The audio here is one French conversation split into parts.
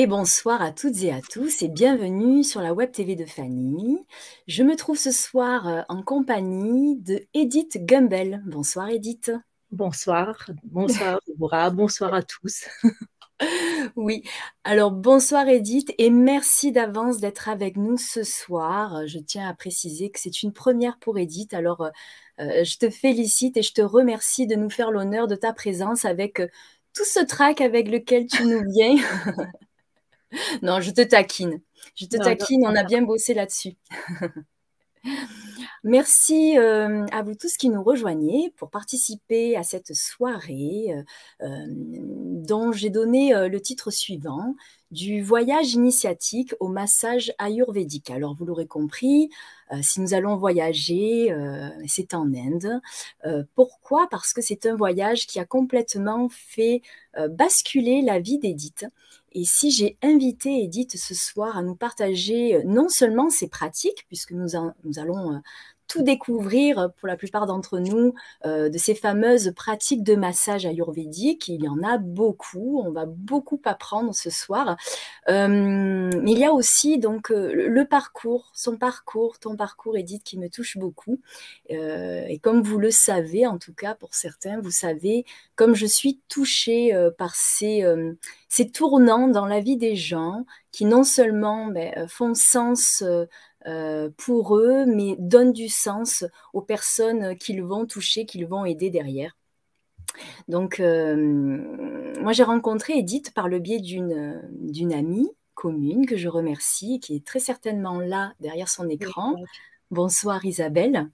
Et bonsoir à toutes et à tous et bienvenue sur la Web TV de Fanny. Je me trouve ce soir euh, en compagnie de Edith Gumbel. Bonsoir Edith. Bonsoir, bonsoir Deborah, bonsoir à tous. Oui, alors bonsoir Edith et merci d'avance d'être avec nous ce soir. Je tiens à préciser que c'est une première pour Edith, alors euh, euh, je te félicite et je te remercie de nous faire l'honneur de ta présence avec tout ce trac avec lequel tu nous viens. non, je te taquine. Je te taquine, on a bien bossé là-dessus. Merci euh, à vous tous qui nous rejoignez pour participer à cette soirée euh, euh, dont j'ai donné le titre suivant du voyage initiatique au massage ayurvédique. Alors vous l'aurez compris, si nous allons voyager, c'est en Inde. pourquoi? Parce que c'est un voyage qui a complètement fait basculer la vie d'Edith et si j'ai invité Edith ce soir à nous partager euh, non seulement ses pratiques, puisque nous, nous allons euh, tout découvrir pour la plupart d'entre nous euh, de ces fameuses pratiques de massage ayurvédique. Il y en a beaucoup, on va beaucoup apprendre ce soir. Euh, mais il y a aussi donc euh, le parcours, son parcours, ton parcours, Edith, qui me touche beaucoup. et comme vous le savez, en tout cas pour certains, vous savez, comme je suis touchée par ces, ces tournants dans la vie des gens qui non seulement ben, font sens euh, pour eux, mais donnent du sens aux personnes qu'ils vont toucher, qu'ils vont aider derrière. Donc, euh, moi, j'ai rencontré Edith par le biais d'une amie commune que je remercie, qui est très certainement là derrière son écran. Bonsoir Isabelle.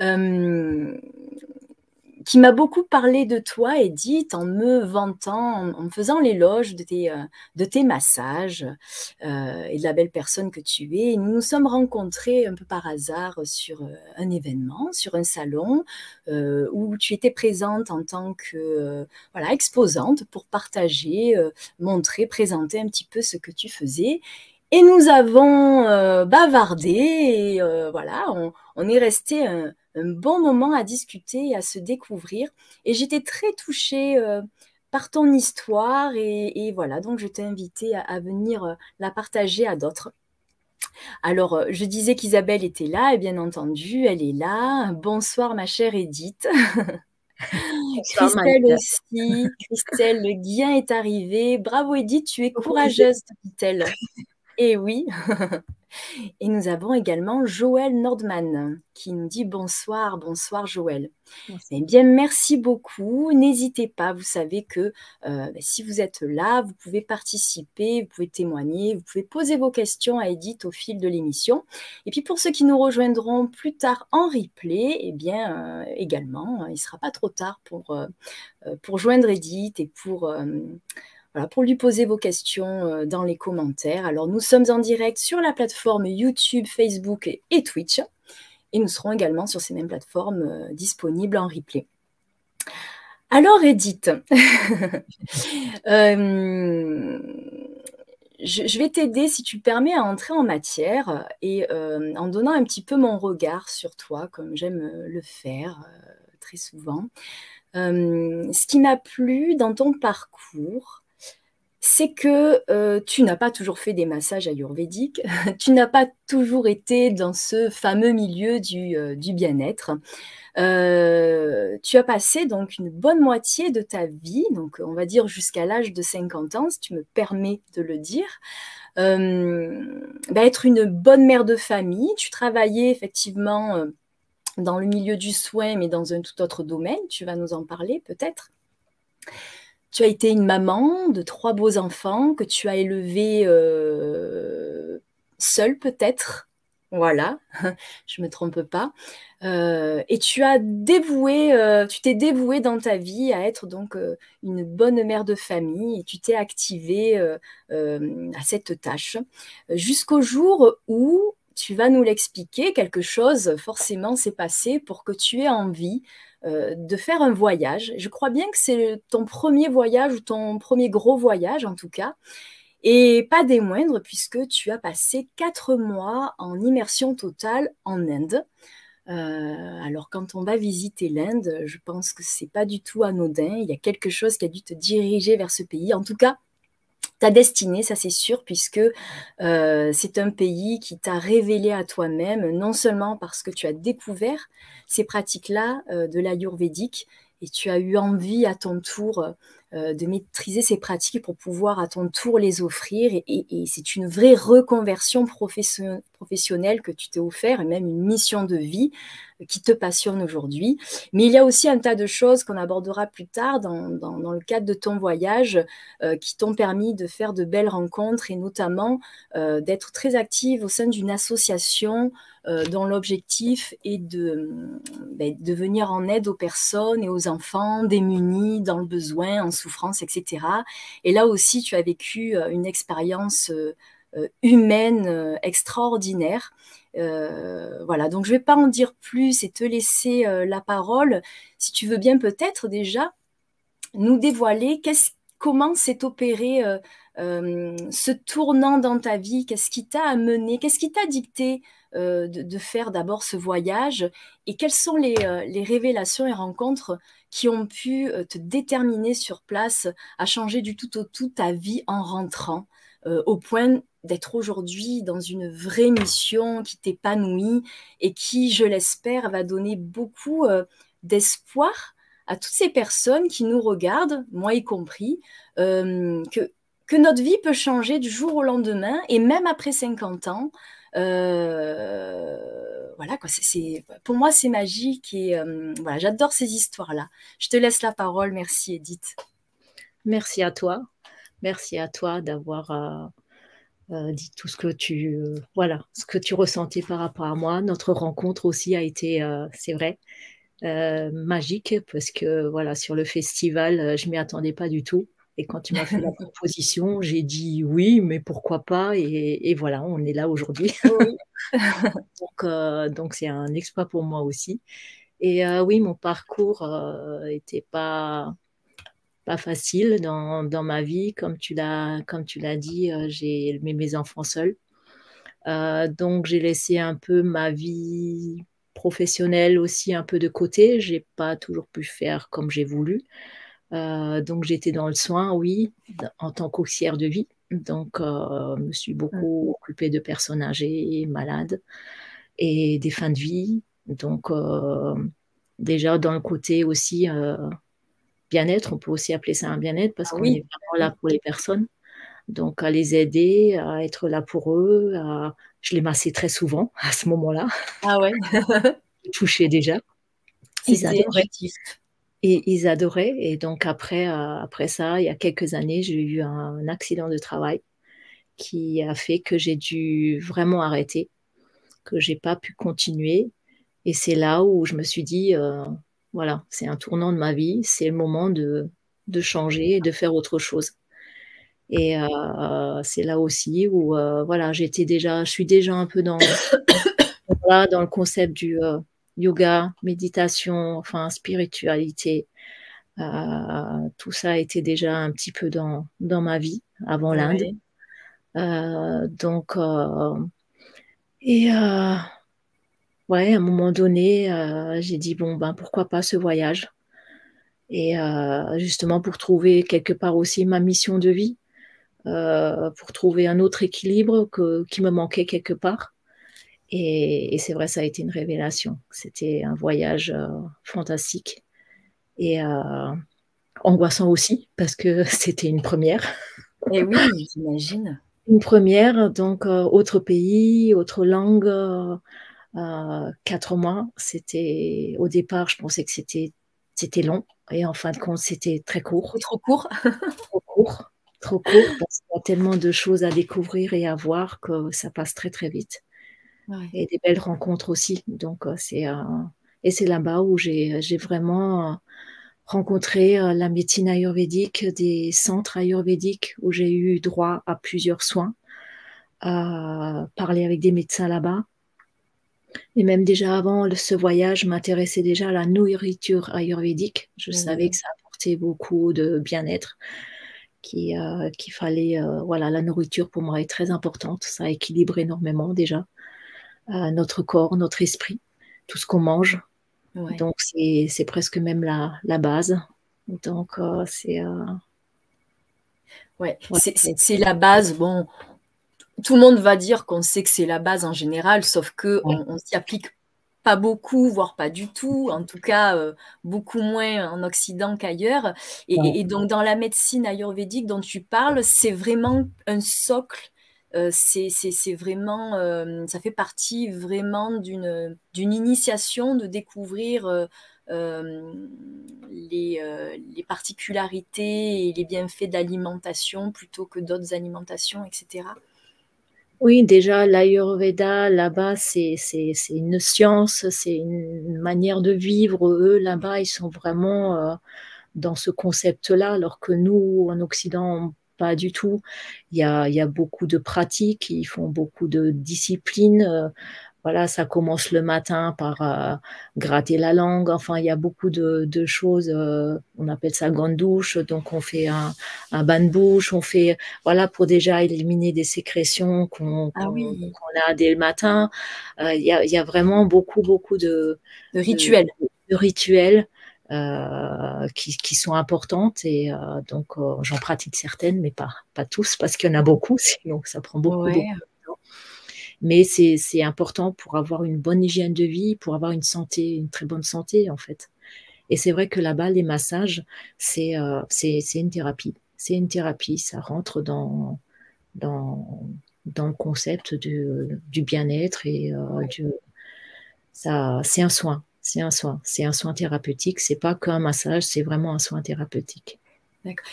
Euh, qui m'a beaucoup parlé de toi, Edith, en me vantant, en, me faisant l'éloge de tes, euh, massages euh, et de la belle personne que tu es. nous nous sommes rencontrés un peu par hasard sur euh, un événement, sur un salon, où tu étais présente en tant que voilà, exposante pour partager, montrer, présenter un petit peu ce que tu faisais. Et nous avons bavardé et voilà, on, est resté un bon moment à discuter et à se découvrir. Et j'étais très touchée euh, par ton histoire et, voilà, donc je t'ai invité à, venir euh, la partager à d'autres. Alors, euh, je disais qu'Isabelle était là, et bien entendu, elle est là. Bonsoir, ma chère Edith. Christelle aussi, Christelle Le Guien est arrivée. Bravo Edith, tu es courageuse, dit-elle. Et eh oui. Et nous avons également Joël Nordman qui nous dit bonsoir, bonsoir Joël. Eh bien, merci beaucoup. N'hésitez pas, vous savez que euh, ben, si vous êtes là, vous pouvez participer, vous pouvez témoigner, vous pouvez poser vos questions à Edith au fil de l'émission. Et puis pour ceux qui nous rejoindront plus tard en replay, eh bien euh, également, il ne sera pas trop tard pour, euh, pour joindre Edith et pour pour lui poser vos questions euh, dans les commentaires. Alors, nous sommes en direct sur la plateforme YouTube, Facebook et, Twitch. Et nous serons également sur ces mêmes plateformes euh, disponibles en replay. Alors, Edith, euh, je, vais t'aider, si tu permets, à entrer en matière et en donnant un petit peu mon regard sur toi, comme j'aime le faire très souvent. ce qui m'a plu dans ton parcours, c'est que euh, tu n'as pas toujours fait des massages ayurvédiques, tu n'as pas toujours été dans ce fameux milieu du, euh, bien-être. Euh, tu as passé donc une bonne moitié de ta vie, donc on va dire jusqu'à l'âge de 50 ans, si tu me permets de le dire, bah, être une bonne mère de famille. Tu travaillais effectivement dans le milieu du soin, mais dans un tout autre domaine. Tu vas nous en parler peut-être. Tu as été une maman de trois beaux enfants que tu as élevés euh, seule peut-être? Voilà, je me trompe pas. Euh, et tu as dévoué, euh, tu t'es dévouée dans ta vie à être donc une bonne mère de famille et tu t'es activée à cette tâche jusqu'au jour où tu vas nous l'expliquer, quelque chose forcément s'est passé pour que tu aies envie euh, de faire un voyage. Je crois bien que c'est ton premier voyage ou ton premier gros voyage en tout cas. Et pas des moindres puisque tu as passé quatre mois en immersion totale en Inde. Euh, alors quand on va visiter l'Inde, je pense que c'est pas du tout anodin. Il y a quelque chose qui a dû te diriger vers ce pays. En tout cas, ta destinée, ça c'est sûr, puisque euh, c'est un pays qui t'a révélé à toi-même, non seulement parce que tu as découvert ces pratiques-là euh, de l'ayurvédique, et tu as eu envie à ton tour euh, de maîtriser ces pratiques pour pouvoir à ton tour les offrir. Et, c'est une vraie reconversion professionnelle que tu t'es offert, et même une mission de vie euh, qui te passionne aujourd'hui. Mais il y a aussi un tas de choses qu'on abordera plus tard dans, le cadre de ton voyage euh, qui t'ont permis de faire de belles rencontres et notamment d'être très active au sein d'une association dont l'objectif est de, ben, de venir en aide aux personnes et aux enfants démunis dans le besoin, en souffrance, etc. Et là aussi, tu as vécu euh, une expérience euh, euh, humaine extraordinaire. voilà, donc je ne vais pas en dire plus et te laisser la parole. Si tu veux bien peut-être déjà nous dévoiler comment s'est opéré ce tournant dans ta vie, qu'est-ce qui t'a amené, qu'est-ce qui t'a dicté de, faire d'abord ce voyage et quelles sont les, révélations et rencontres qui ont pu euh, te déterminer sur place à changer du tout au tout ta vie en rentrant, euh, au point d'être aujourd'hui dans une vraie mission qui t'épanouit et qui, je l'espère, va donner beaucoup euh, d'espoir à toutes ces personnes qui nous regardent, moi y compris, que, que notre vie peut changer du jour au lendemain et même après 50 ans, euh, voilà quoi, c'est pour moi c'est magique et euh, voilà, j'adore ces histoires-là. Je te laisse la parole, merci Edith. Merci à toi, merci à toi d'avoir euh, dit tout ce que tu voilà, ce que tu ressentais par rapport à moi. Notre rencontre aussi a été, c'est vrai, magique parce que voilà sur le festival, je m'y attendais pas du tout. Et quand tu m'as fait la proposition, j'ai dit oui, mais pourquoi pas? Et, voilà, on est là aujourd'hui. Euh, donc, c'est un exploit pour moi aussi. Et euh, oui, mon parcours n'était euh, pas pas facile dans, dans, ma vie, comme tu l'as comme tu l'as dit, j'ai mis mes enfants seuls. donc j'ai laissé un peu ma vie professionnelle aussi un peu de côté. J'ai pas toujours pu faire comme j'ai voulu. Euh, donc j'étais dans le soin, oui, en tant qu'auxiliaire de vie. Donc euh, je me suis beaucoup occupée de personnes âgées, malades et des fins de vie. Donc euh, déjà dans le côté aussi bien-être, on peut aussi appeler ça un bien-être parce ah qu'on est vraiment là pour les personnes. Donc à les aider, à être là pour eux. Je les massais très souvent à ce moment-là. Ah ouais. touchais déjà. C'était et ils adoraient. Et donc après, euh, après ça, il y a quelques années, j'ai eu un accident de travail qui a fait que j'ai dû vraiment arrêter, que j'ai pas pu continuer. Et c'est là où je me suis dit, euh, voilà, c'est un tournant de ma vie, c'est le moment de, de changer et de faire autre chose. Et euh, c'est là aussi où, voilà, j'étais déjà, je suis déjà un peu dans, dans le concept du yoga, méditation, enfin spiritualité. Euh, tout ça était déjà un petit peu dans, dans ma vie avant l'Inde. Euh, donc, euh, et ouais, à un moment donné, j'ai dit bon ben pourquoi pas ce voyage? Et justement pour trouver quelque part aussi ma mission de vie, pour trouver un autre équilibre que, qui me manquait quelque part. Et, c'est vrai, ça a été une révélation. C'était un voyage euh, fantastique et euh, angoissant aussi parce que c'était une première. Et oui, j'imagine. Une première, donc euh, autre pays, autre langue, quatre mois. C'était au départ, je pensais que c'était c'était long et en fin de compte, c'était très court. trop court. trop court, trop court parce qu'il y a tellement de choses à découvrir et à voir que ça passe très très vite et des belles rencontres aussi. Donc, euh, c'est euh, et c'est là-bas où j'ai vraiment euh, rencontré la médecine ayurvédique, des centres ayurvédiques où j'ai eu droit à plusieurs soins, parler avec des médecins là-bas. Et même déjà avant ce voyage, je m'intéressais déjà à la nourriture ayurvédique. Je savais que ça apportait beaucoup de bien-être, qu'il fallait, voilà, la nourriture pour moi est très importante. Ça équilibre énormément déjà notre corps, notre esprit, tout ce qu'on mange. Donc c'est presque même la, la base. Donc euh, c'est. Euh, Ouais, c'est la base. Bon, tout le monde va dire qu'on sait que c'est la base en général, sauf que on, s'y applique pas beaucoup, voire pas du tout, en tout cas euh, beaucoup moins en Occident qu'ailleurs. Et, donc dans la médecine ayurvédique dont tu parles, c'est vraiment un socle. Euh, c'est vraiment, euh, ça fait partie vraiment d'une initiation de découvrir les, les, particularités et les bienfaits d'alimentation plutôt que d'autres alimentations, etc. Oui, déjà, l'Ayurveda, là-bas, c'est, une science, c'est une manière de vivre. Eux, là-bas, ils sont vraiment euh, dans ce concept-là, alors que nous, en Occident, pas du tout. Il y a, il y a beaucoup de pratiques, ils font beaucoup de disciplines. Euh, voilà, ça commence le matin par euh, gratter la langue. Enfin, il y a beaucoup de, choses. Euh, on appelle ça grande douche. Donc, on fait un, bain de bouche. On fait, voilà, pour déjà éliminer des sécrétions qu'on ah a dès le matin. Euh, il, y a, vraiment beaucoup, beaucoup de, rituels. De, rituels. qui, sont importantes et donc j'en pratique certaines mais pas, pas tous parce qu'il y en a beaucoup sinon ça prend beaucoup, beaucoup mais c'est important pour avoir une bonne hygiène de vie, pour avoir une santé, une très bonne santé en fait. Et c'est vrai que là-bas, les massages, c'est euh, une thérapie. C'est une thérapie, ça rentre dans, dans, dans le concept du, du bien-être et euh, ça, c'est un soin. C'est un soin. C'est un soin thérapeutique. C'est pas qu'un massage, c'est vraiment un soin thérapeutique.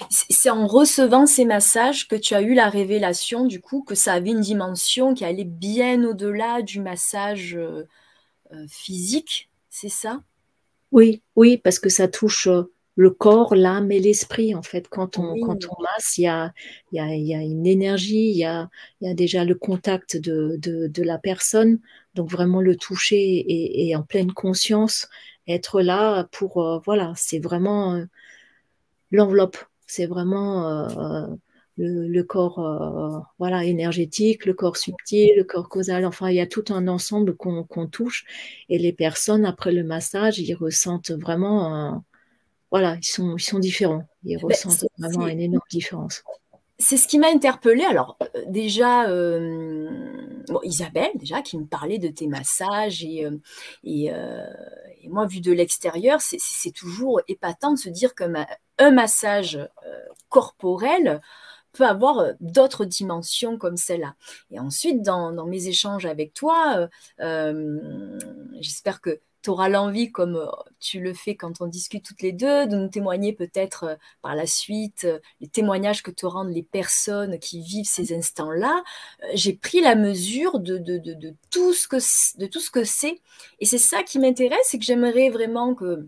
C'est en recevant ces massages que tu as eu la révélation, du coup, que ça avait une dimension qui allait bien au-delà du massage euh, euh, physique, c'est ça? Oui, oui, parce que ça touche euh, le corps, l'âme et l'esprit, en fait. Quand on, quand on masse, il y a, y, a, y a, une énergie, il y a, y a, déjà le contact de, de, de, la personne, donc vraiment le toucher et, et en pleine conscience, être là pour, voilà, c'est vraiment l'enveloppe. C'est vraiment euh, le, corps euh, voilà, énergétique, le corps subtil, le corps causal. Enfin, il y a tout un ensemble qu'on touche. Et les personnes, après le massage, ils ressentent vraiment... voilà, ils sont, ils sont différents. Ils ben, ressentent vraiment une énorme différence c'est ce qui m'a interpellée. Alors, euh, déjà, Isabelle, déjà, qui me parlait de tes massages, et, et, moi, vu de l'extérieur, c'est toujours épatant de se dire qu'un un massage corporel peut avoir d'autres dimensions comme celle-là. Et ensuite, dans, mes échanges avec toi, j'espère que tu auras l'envie, comme euh, tu le fais quand on discute toutes les deux, de nous témoigner peut-être euh, par la suite euh, les témoignages que te rendent les personnes qui vivent ces instants-là. J'ai pris la mesure de, de, tout ce que de tout ce que c'est. Et c'est ça qui m'intéresse et que j'aimerais vraiment que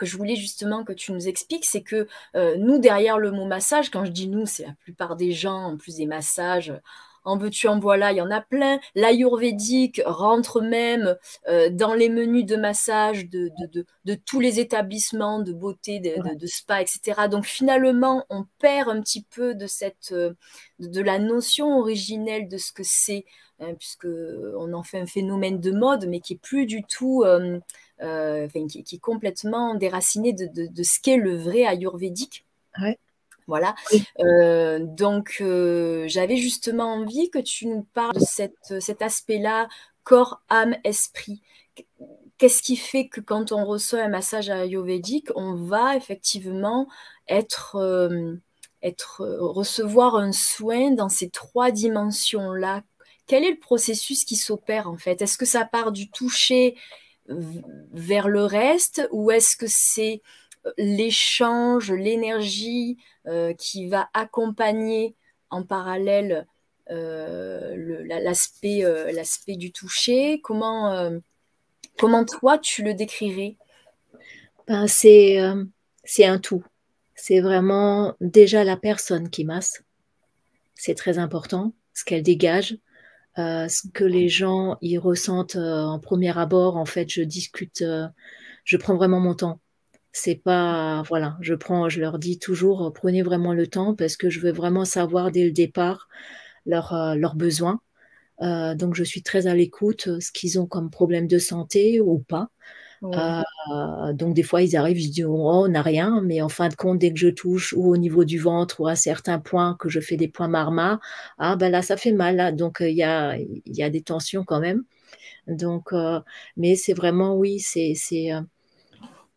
que je voulais justement que tu nous expliques, c'est que nous, derrière le mot massage, quand je dis nous, c'est la plupart des gens, en plus des massages, en veux-tu, en voilà, il y en a plein. L'ayurvédique rentre même euh, dans les menus de massage de, de, tous les établissements de beauté, de, spa, etc. Donc finalement, on perd un petit peu de, cette, euh, de la notion originelle de ce que c'est, hein, puisque on en fait un phénomène de mode, mais qui est plus du tout, euh, qui, qui, est complètement déraciné de, ce qu'est le vrai ayurvédique. Ouais. Voilà. Euh, donc, euh, j'avais justement envie que tu nous parles de cet aspect-là, corps, âme, esprit. Qu'est-ce qui fait que quand on reçoit un massage ayurvédique, on va effectivement être, euh, être recevoir un soin dans ces trois dimensions-là? Quel est le processus qui s'opère en fait? Est-ce que ça part du toucher vers le reste ou est-ce que c'est l'échange, l'énergie euh, qui va accompagner en parallèle euh, l'aspect euh, l'aspect du toucher? Comment, comment toi tu le décrirais? Ben, C'est un tout. C'est vraiment déjà la personne qui masse. C'est très important, ce qu'elle dégage. Ce que les gens y ressentent en premier abord, en fait, je discute, je prends vraiment mon temps. C'est pas voilà je prends je leur dis toujours prenez vraiment le temps parce que je veux vraiment savoir dès le départ leurs euh, besoins. Euh, donc je suis très à l'écoute ce qu'ils ont comme problème de santé ou pas Euh, donc des fois ils arrivent, je dis oh, on n'a rien, mais en fin de compte dès que je touche ou au niveau du ventre ou à certains points que je fais des points marma, ah ben là ça fait mal, là. donc euh, il y, a, y a des tensions quand même. Donc, euh, mais c'est vraiment oui, c'est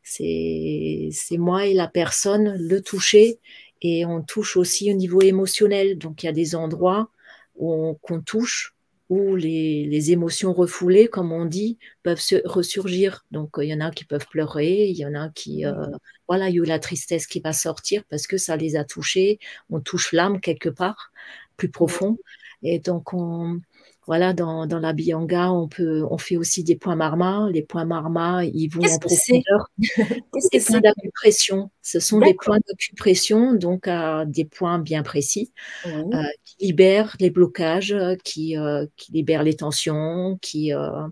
c'est moi et la personne le toucher et on touche aussi au niveau émotionnel. Donc il y a des endroits qu'on touche où les, émotions refoulées, comme on dit, peuvent se ressurgir. Donc, il y en a qui peuvent pleurer, il y en a qui, euh, voilà, il y a la tristesse qui va sortir parce que ça les a touchés. On touche l'âme quelque part, plus profond. Et donc, on, voilà, dans, dans la Bianga, on peut, on fait aussi des points marma. Les points marma, ils vont en profondeur. C'est des points d'acupression. Ce sont des points d'acupression, donc à des points bien précis, euh, qui libèrent les blocages, qui, euh, qui libèrent les tensions, qui euh,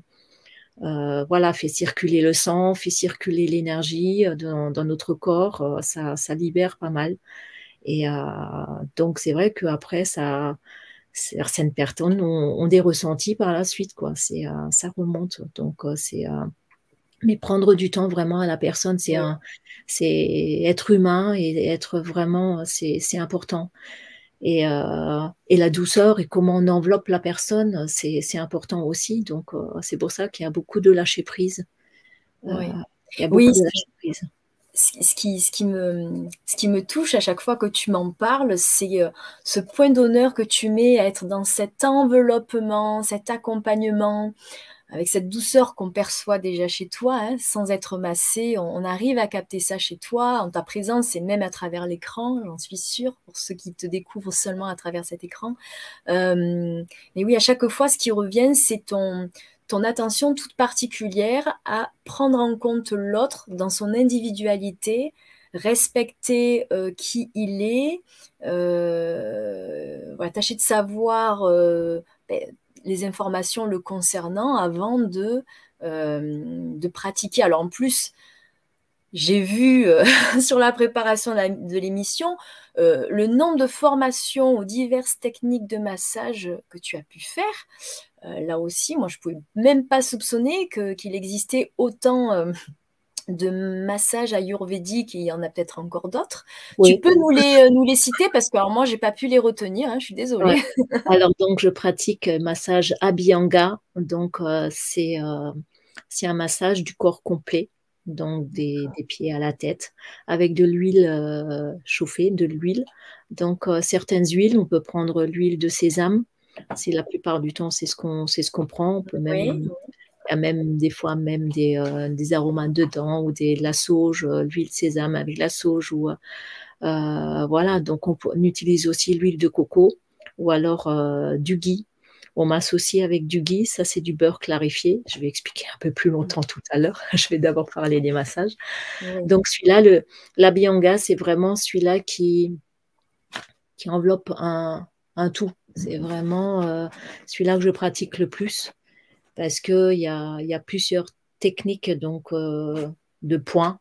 voilà, fait circuler le sang, fait circuler l'énergie dans, dans, notre corps. ça, ça libère pas mal. Et donc c'est vrai qu'après ça certaines personnes ont, des ressentis par la suite, quoi. C'est, euh, ça remonte. Donc, euh, c'est, euh, mais prendre du temps vraiment à la personne, c'est c'est être humain et être vraiment, c'est, c'est important. Et, et, la douceur et comment on enveloppe la personne, c'est, c'est important aussi. Donc, c'est pour ça qu'il y a beaucoup de lâcher prise. oui. Il y a beaucoup de lâcher prise ce qui, me touche à chaque fois que tu m'en parles, c'est euh, ce point d'honneur que tu mets à être dans cet enveloppement, cet accompagnement, avec cette douceur qu'on perçoit déjà chez toi, hein, sans être massé. On, arrive à capter ça chez toi, en ta présence et même à travers l'écran, j'en suis sûre, pour ceux qui te découvrent seulement à travers cet écran. Euh, mais oui, à chaque fois, ce qui revient, c'est ton, attention toute particulière à prendre en compte l'autre dans son individualité, respecter euh, qui il est, euh, tâcher de savoir euh, ben, les informations le concernant avant de, de pratiquer. Alors en plus, j'ai vu sur la préparation de l'émission le nombre de formations aux diverses techniques de massage que tu as pu faire. Euh, là aussi, moi, je ne pouvais même pas soupçonner qu'il existait autant euh, de massages ayurvédiques, il y en a peut-être encore d'autres. Tu peux nous les, euh, nous les citer? Parce que alors, moi, j'ai pas pu les retenir, hein, je suis désolée. Alors, donc, je pratique massage Abhyanga. Donc, c'est c'est un massage du corps complet, donc des, des pieds à la tête, avec de l'huile chauffée, de l'huile. Donc, certaines huiles, on peut prendre l'huile de sésame, c'est la plupart du temps, c'est ce qu'on c'est ce qu'on prend. On peut même, il y a même des fois même des, euh, des aromates dedans ou des, de la sauge, euh, l'huile de sésame avec la sauge ou euh, voilà. Donc on, utilise aussi l'huile de coco ou alors du ghee. On m'associe avec du ghee, ça c'est du beurre clarifié. Je vais expliquer un peu plus longtemps tout à l'heure. Je vais d'abord parler des massages. Donc celui-là, le la bianga, c'est vraiment celui-là qui qui enveloppe un, un tout. C'est vraiment euh, celui-là que je pratique le plus parce qu'il y a, y a plusieurs techniques donc euh, de points,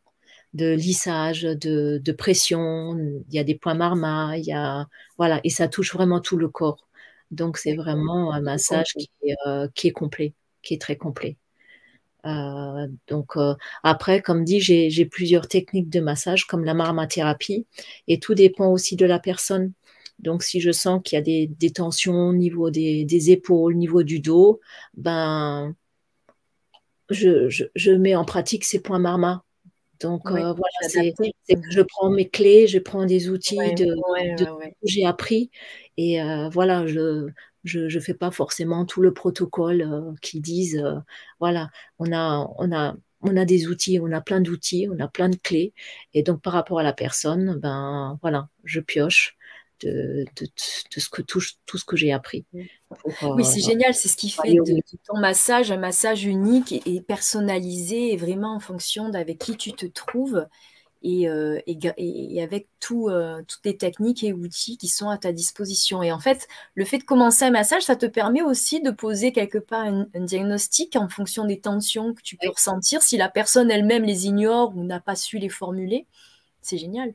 de lissage, de, pression. Il y a des points marma, il y a voilà et ça touche vraiment tout le corps. Donc c'est vraiment un massage qui est, euh, qui est, complet, qui est très complet. donc après, comme dit, j'ai plusieurs techniques de massage comme la marmathérapie et tout dépend aussi de la personne. Donc, si je sens qu'il y a des, tensions au niveau des, épaules, au niveau du dos, ben, je, mets en pratique ces points marma. Donc, euh, voilà, c'est que je prends mes clés, je prends des outils de, que j'ai appris. Et euh, voilà, je ne fais pas forcément tout le protocole euh, qui disent, voilà, on a, on, a, on a des outils, on a plein d'outils, on a plein de clés. Et donc, par rapport à la personne, ben voilà, je pioche de, ce que touche tout ce que j'ai appris. oui, c'est euh, génial, c'est ce qui fait de, ton massage un massage unique et, personnalisé, et vraiment en fonction d'avec qui tu te trouves et, euh, et, avec tout, euh, toutes les techniques et outils qui sont à ta disposition. Et en fait, le fait de commencer un massage, ça te permet aussi de poser quelque part un, diagnostic en fonction des tensions que tu peux ressentir. Si la personne elle-même les ignore ou n'a pas su les formuler, c'est génial.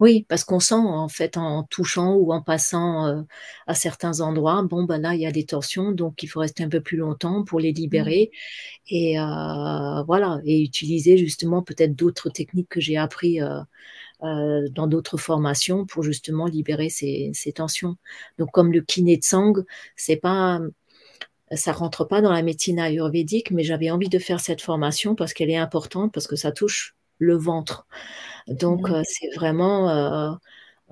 Oui, parce qu'on sent en fait en touchant ou en passant euh, à certains endroits, bon ben là il y a des tensions, donc il faut rester un peu plus longtemps pour les Mmh. libérer et euh, voilà et utiliser justement peut-être d'autres techniques que j'ai appris euh, dans d'autres formations pour justement libérer ces, ces tensions. Donc comme le kiné de sang, c'est pas ça rentre pas dans la médecine ayurvédique, mais j'avais envie de faire cette formation parce qu'elle est importante, parce que ça touche le ventre. Donc, Mmh. euh, c'est vraiment, euh,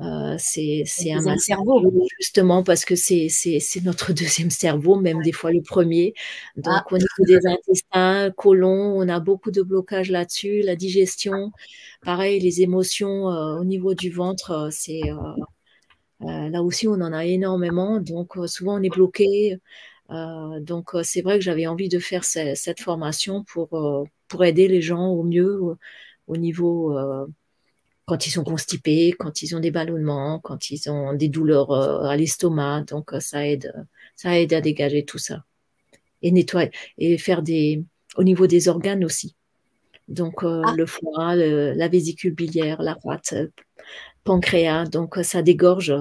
euh, c'est un 2e massage cerveau. justement parce que c'est c'est c'est notre 2e cerveau, même Ouais. des fois le 1er. Ah! Donc au niveau des intestins, côlon, on a beaucoup de blocages là-dessus, la digestion, pareil les émotions, heu, au niveau du ventre, c'est, là aussi on en a énormément, donc souvent on est bloqué, donc c'est vrai que j'avais envie de faire ce cette formation pour, pour aider les gens au mieux, au au niveau, heu, quand ils sont constipés, quand ils ont des ballonnements, quand ils ont des douleurs, heu, à l'estomac, donc heu, ça aide, ça aide à dégager tout ça et nettoyer et faire des au niveau des organes aussi. Donc Ah! le foie, le la vésicule biliaire, la rate, pancréas, donc ça dégorge.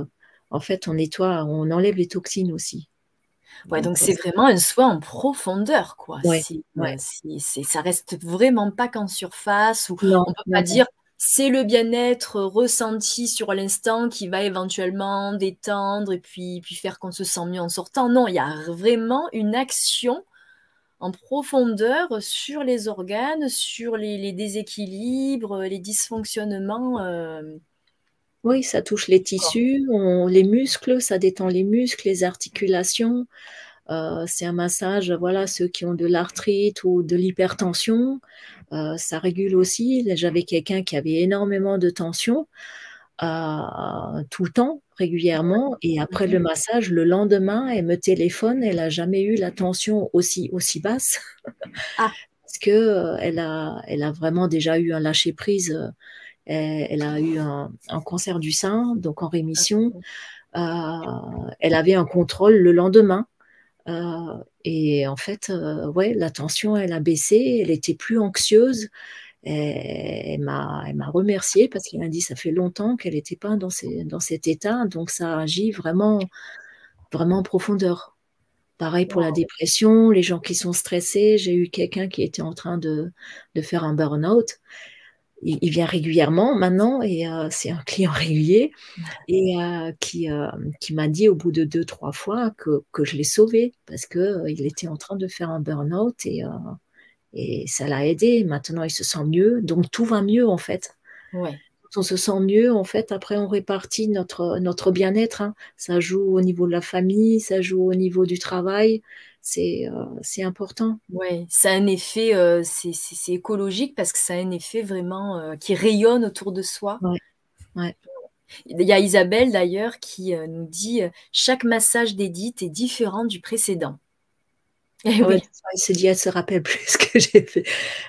En fait, on nettoie, on enlève les toxines aussi. Ouais, donc c'est vraiment un soin en profondeur, quoi. Ouais, ouais. heu, c'est c'est ça reste vraiment pas qu'en surface ou Non, on peut pas non, dire: «C'est le bien-être ressenti sur l'instant qui va éventuellement détendre et puis puis faire qu'on se sent mieux en sortant». Non, il y a vraiment une action en profondeur sur les organes, sur les les déséquilibres, les dysfonctionnements, hem Oui, ça touche les tissus, on les muscles, ça détend les muscles, les articulations, heu, c'est un massage, voilà, ceux qui ont de l'arthrite ou de l'hypertension, heu, ça régule aussi. J'avais quelqu'un qui avait énormément de tension, heu, tout le temps, régulièrement. Et après le massage, le lendemain, elle me téléphone, elle a jamais eu la tension aussi aussi basse. Ah! parce que, heu, elle a elle a vraiment déjà eu un lâcher prise, heu, elle a eu un un cancer du sein, donc en rémission, heu, elle avait un contrôle le lendemain, heu et en fait, heu, ouais, la tension, elle a baissé, elle était plus anxieuse, et elle m'a elle m'a remerciée parce qu'elle m'a dit: «Ça fait longtemps qu'elle était pas dans ces dans cet état», donc ça agit vraiment vraiment en profondeur. Pareil pour la dépression, les gens qui sont stressés, j'ai eu quelqu'un qui était en train de de faire un burn-out. Il il vient régulièrement maintenant et heu, c'est un client régulier et heu, qui, hem, qui m'a dit au bout de 2-3 fois que que je l'ai sauvé parce que, heu, il était en train de faire un burn-out et et ça l'a aidé. Maintenant, il se sent mieux, donc tout va mieux, en fait. Ouais. Quand on se sent mieux, en fait, après on répartit notre notre bien-être, hein. Ça joue au niveau de la famille, ça joue au niveau du travail, c'est, heu, c'est important. Ouais, ça a un effet, heu, c'est écologique parce que ça a un effet vraiment, heu, qui rayonne autour de soi. Ouais, ouais. Il y a Isabelle d'ailleurs qui, nous dit, «Chaque massage d'Édith est différent du précédent». Eh Ouais, oui. elle se dit: «Elle se rappelle plus ce que j'ai fait».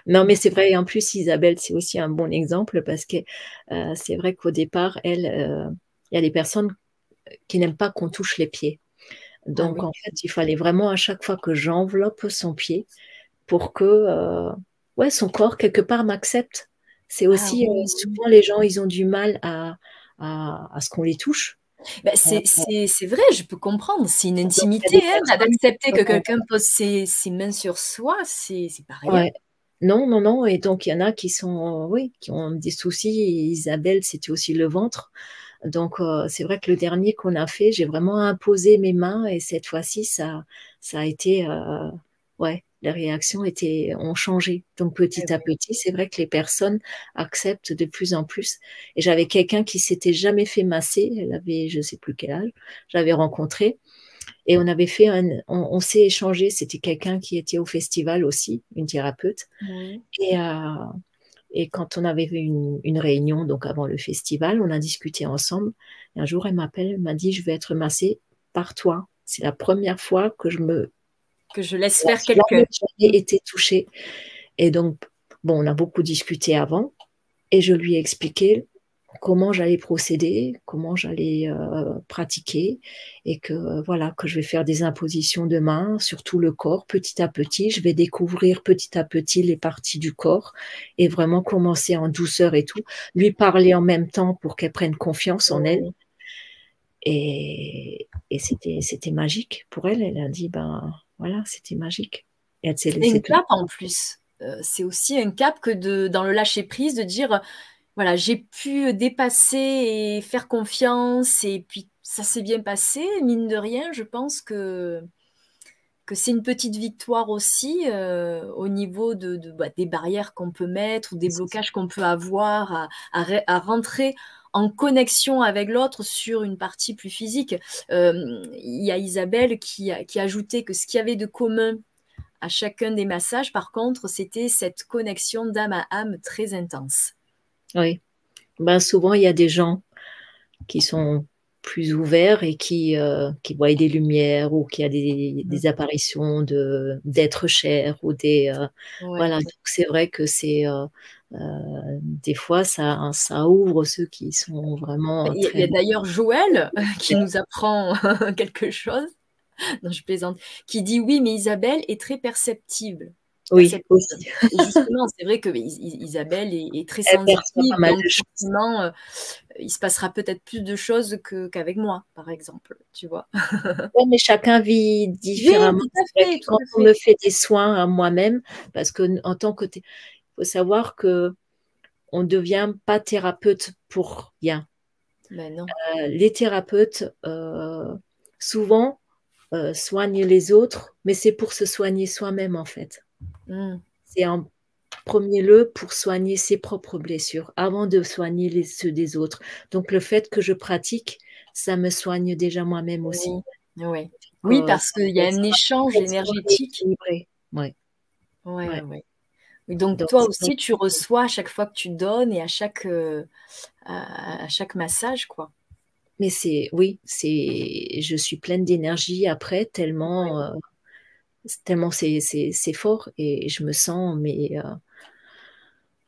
Non, mais c'est vrai et en plus Isabelle, c'est aussi un bon exemple parce que, c'est vrai qu'au départ, elle, il y a des personnes, qui n'aiment pas qu'on touche les pieds. Ah Donc oui. en fait, il fallait vraiment à chaque fois que j'enveloppe son pied pour que, heu, ouais, son corps quelque part m'accepte. C'est Ah aussi, oui, oui. souvent les gens, ils ont du mal à à à ce qu'on les touche. Bah, Heu, c'est vrai, je peux comprendre, c'est une donc il y a intimité, hein, d'accepter que quelqu'un pose ses ses mains sur soi, c'est pas rien. Ouais. Non, non, non et donc il y en a qui sont oui, qui ont des soucis Isabelle, c'était aussi le ventre. Donc heu, c'est vrai que le dernier qu'on a fait, j'ai vraiment imposé mes mains et cette fois-ci, ça ça a été, heu, ouais, les réactions étaient ont changé. Donc Eh petit à oui. petit, c'est vrai que les personnes acceptent de plus en plus et j'avais quelqu'un qui s'était jamais fait masser, elle avait je sais plus quel âge, je l'avais rencontrée et on avait fait un on on s'est échangé, c'était quelqu'un qui était au festival aussi, une thérapeute Oui. et heu et quand on avait eu une une réunion donc avant le festival, on a discuté ensemble et un jour elle m'appelle, elle m'a dit: «Je vais être massée par toi. C'est la 1re fois que je me» Que je laisse «Elle a faire quelqu'un. jamais jamais été touchée» et donc bon, on a beaucoup discuté avant et je lui ai expliqué comment j'allais procéder, comment j'allais euh, pratiquer, et que voilà que je vais faire des impositions de main sur tout le corps petit à petit. Je vais découvrir petit à petit les parties du corps et vraiment commencer en douceur et tout, lui parler en même temps pour qu'elle prenne confiance en elle. Et, et c'était c'était magique pour elle. Elle a dit ben voilà c'était magique. Et elle s'est laissée. Une cap en plus. Euh, c'est aussi un cap que de dans le lâcher prise de dire voilà, j'ai pu dépasser et faire confiance et puis ça s'est bien passé, mine de rien, je pense que, que c'est une petite victoire aussi euh, au niveau de, bah, des barrières qu'on peut mettre ou des blocages qu'on peut avoir à, rentrer en connexion avec l'autre sur une partie plus physique. Euh, il y a Isabelle qui, qui a ajouté que ce qu'il y avait de commun à chacun des massages, par contre, c'était cette connexion d'âme à âme très intense. Oui. Ben, souvent, il y a des gens qui sont plus ouverts et qui, euh, qui voient des lumières ou qui a des, des apparitions de d'êtres chers ou des euh, voilà. donc c'est vrai que c'est euh, des fois ça ça ouvre ceux qui sont vraiment il y a, d'ailleurs Joël qui nous apprend quelque chose. Non je plaisante. Qui dit oui mais Isabelle est très perceptible oui, aussi. justement, c'est vrai que Isabelle est, très sensible, donc euh, il se passera peut-être plus de choses qu'avec moi, par exemple, tu vois. mais chacun vit différemment. Quand on me fait des soins à moi-même, parce que en tant que, il faut savoir que on ne devient pas thérapeute pour rien. Ben non. Euh, les thérapeutes, euh, souvent, soignent les autres, mais c'est pour se soigner soi-même en fait. Mm. C'est en premier lieu pour soigner ses propres blessures avant de soigner les, ceux des autres. Donc le fait que je pratique, ça me soigne déjà moi-même aussi. Oui, oui. Euh, parce qu'il y a un échange énergétique. Oui. Ouais, ouais. Donc, toi aussi, tu reçois à chaque fois que tu donnes et à chaque, euh, à, chaque massage, quoi. Mais c'est, oui, c'est, je suis pleine d'énergie après, tellement, euh, tellement c'est fort et je me sens mais euh,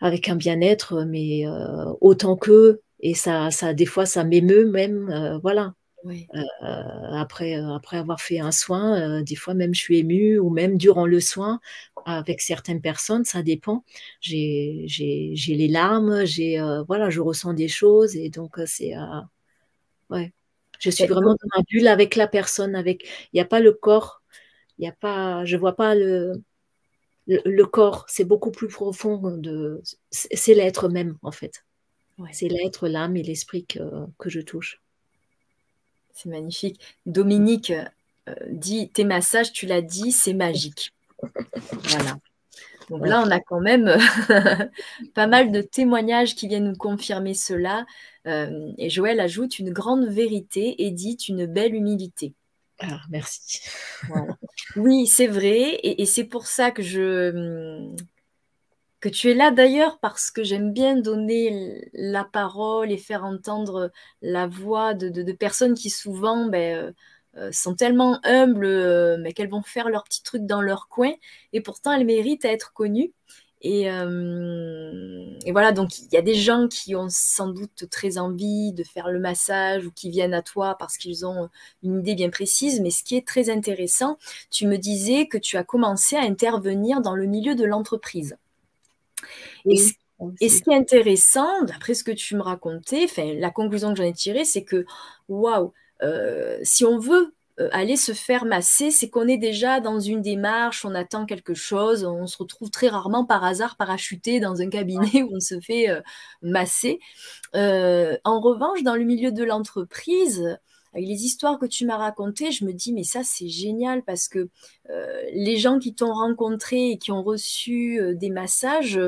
avec un bien-être mais euh, autant qu'eux et ça ça des fois ça m'émeut même euh, voilà. Après après avoir fait un soin des fois même je suis émue ou même durant le soin avec certaines personnes ça dépend. J'ai les larmes j'ai voilà je ressens des choses et donc c'est ouais. Je suis vraiment dans ma bulle avec la personne avec il n'y a pas le corps y a pas, je vois pas le, le, corps, c'est beaucoup plus profond. De, c'est l'être même en fait. C'est l'être, l'âme et l'esprit que, que, je touche. C'est magnifique. Dominique euh, dit tes massages, tu l'as dit, c'est magique. voilà. Donc là, on a quand même pas mal de témoignages qui viennent nous confirmer cela. Euh, et Joël ajoute une grande vérité et dit une belle humilité. Ah, merci. Oui, c'est vrai. Et, c'est pour ça que je que tu es là d'ailleurs, parce que j'aime bien donner la parole et faire entendre la voix de, personnes qui souvent ben, euh, euh, sont tellement humbles, euh, mais qu'elles vont faire leur petit truc dans leur coin, et pourtant elles méritent à être connues. Euh, et, voilà, donc il y a des gens qui ont sans doute très envie de faire le massage ou qui viennent à toi parce qu'ils ont une idée bien précise. Mais ce qui est très intéressant, tu me disais que tu as commencé à intervenir dans le milieu de l'entreprise. et, ce, qui est intéressant, d'après ce que tu me racontais, la conclusion que j'en ai tirée, c'est que waouh, euh, si on veut euh, aller se faire masser, c'est qu'on est déjà dans une démarche, on attend quelque chose, on se retrouve très rarement par hasard parachuté dans un cabinet où on se fait euh, masser. Euh, en revanche, dans le milieu de l'entreprise, avec les histoires que tu m'as racontées, je me dis, mais ça, c'est génial parce que euh, les gens qui t'ont rencontré et qui ont reçu euh, des massages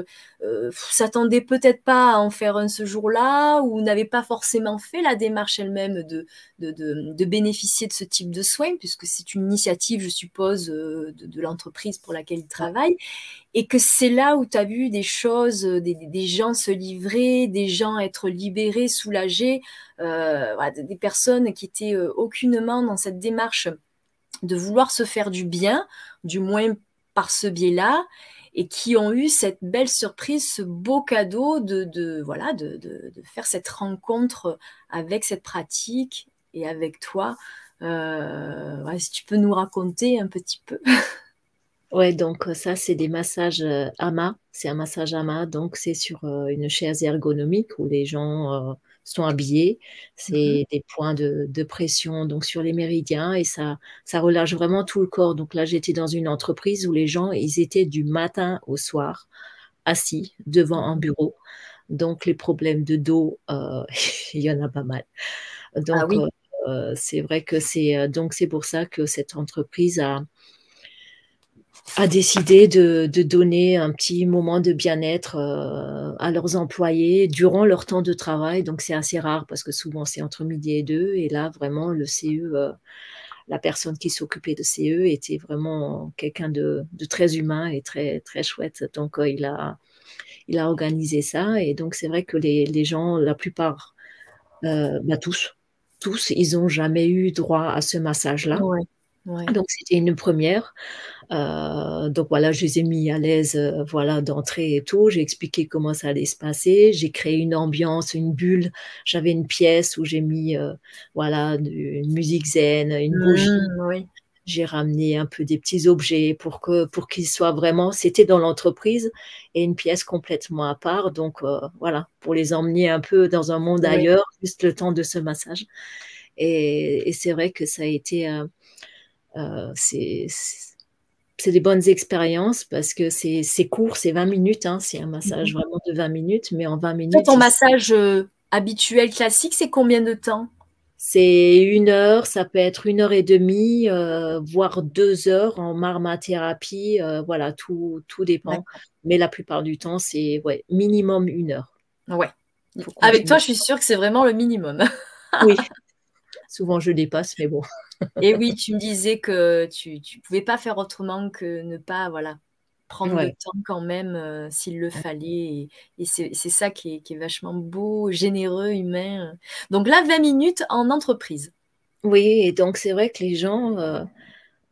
euh, s'attendaient peut-être pas à en faire un ce jour-là ou n'avaient pas forcément fait la démarche elle-même de, de, de, bénéficier de ce type de soins, puisque c'est une initiative, je suppose, de, de l'entreprise pour laquelle ils travaillent. Et que c'est là où tu as vu des choses, des, des, gens se livrer, des gens être libérés, soulagés, voilà, des personnes qui étaient aucunement dans cette démarche de vouloir se faire du bien, du moins par ce biais-là, et qui ont eu cette belle surprise, ce beau cadeau de, voilà, de, faire cette rencontre avec cette pratique et avec toi. Euh, si tu peux nous raconter un petit peu. Ouais, donc ça, c'est des massages AMA. C'est un massage AMA, donc c'est sur une chaise ergonomique où les gens sont habillés. C'est mmh des points de, pression donc sur les méridiens et ça, ça relâche vraiment tout le corps. Donc là, j'étais dans une entreprise où les gens, ils étaient du matin au soir assis devant un bureau. Donc les problèmes de dos, euh, il y en a pas mal. Donc ah oui. Euh, c'est vrai que c'est euh, donc c'est pour ça que cette entreprise a a décidé de, donner un petit moment de bien-être euh, à leurs employés durant leur temps de travail. Donc c'est assez rare parce que souvent c'est entre midi et deux. Et là, vraiment, le CE, euh, la personne qui s'occupait de CE était vraiment quelqu'un de, très humain et très, très chouette. Donc euh, il, a, il a organisé ça. Et donc c'est vrai que les, gens, la plupart, bah, tous, tous, ils n'ont jamais eu droit à ce massage-là. Donc c'était une première. Euh, donc voilà, je les ai mis à l'aise, euh, voilà, d'entrée et tout. J'ai expliqué comment ça allait se passer. J'ai créé une ambiance, une bulle. J'avais une pièce où j'ai mis, euh, voilà, une musique zen, une bougie. Mmh, j'ai ramené un peu des petits objets pour que pour qu'ils soient vraiment. C'était dans l'entreprise et une pièce complètement à part. Donc voilà, pour les emmener un peu dans un monde ailleurs, juste le temps de ce massage. Et, et c'est vrai que ça a été euh, c'est des bonnes expériences parce que c'est court, c'est 20 minutes, hein, c'est un massage mhm. vraiment de 20 minutes, mais en 20 minutes. Ton massage euh, habituel classique, c'est combien de temps? C'est une heure, ça peut être une heure et demie, euh, voire deux heures en marmathérapie, voilà, tout, tout dépend. Mais la plupart du temps, c'est ouais, minimum une heure. Ouais. Avec toi, je suis sûre que c'est vraiment le minimum. oui. Souvent, je dépasse, mais bon. Et oui, tu me disais que tu ne pouvais pas faire autrement que ne pas voilà, prendre le temps quand même euh, s'il le fallait. Et, c'est ça qui est, qui est, vachement beau, généreux, humain. Donc là, 20 minutes en entreprise. Oui, et donc c'est vrai que les gens, euh,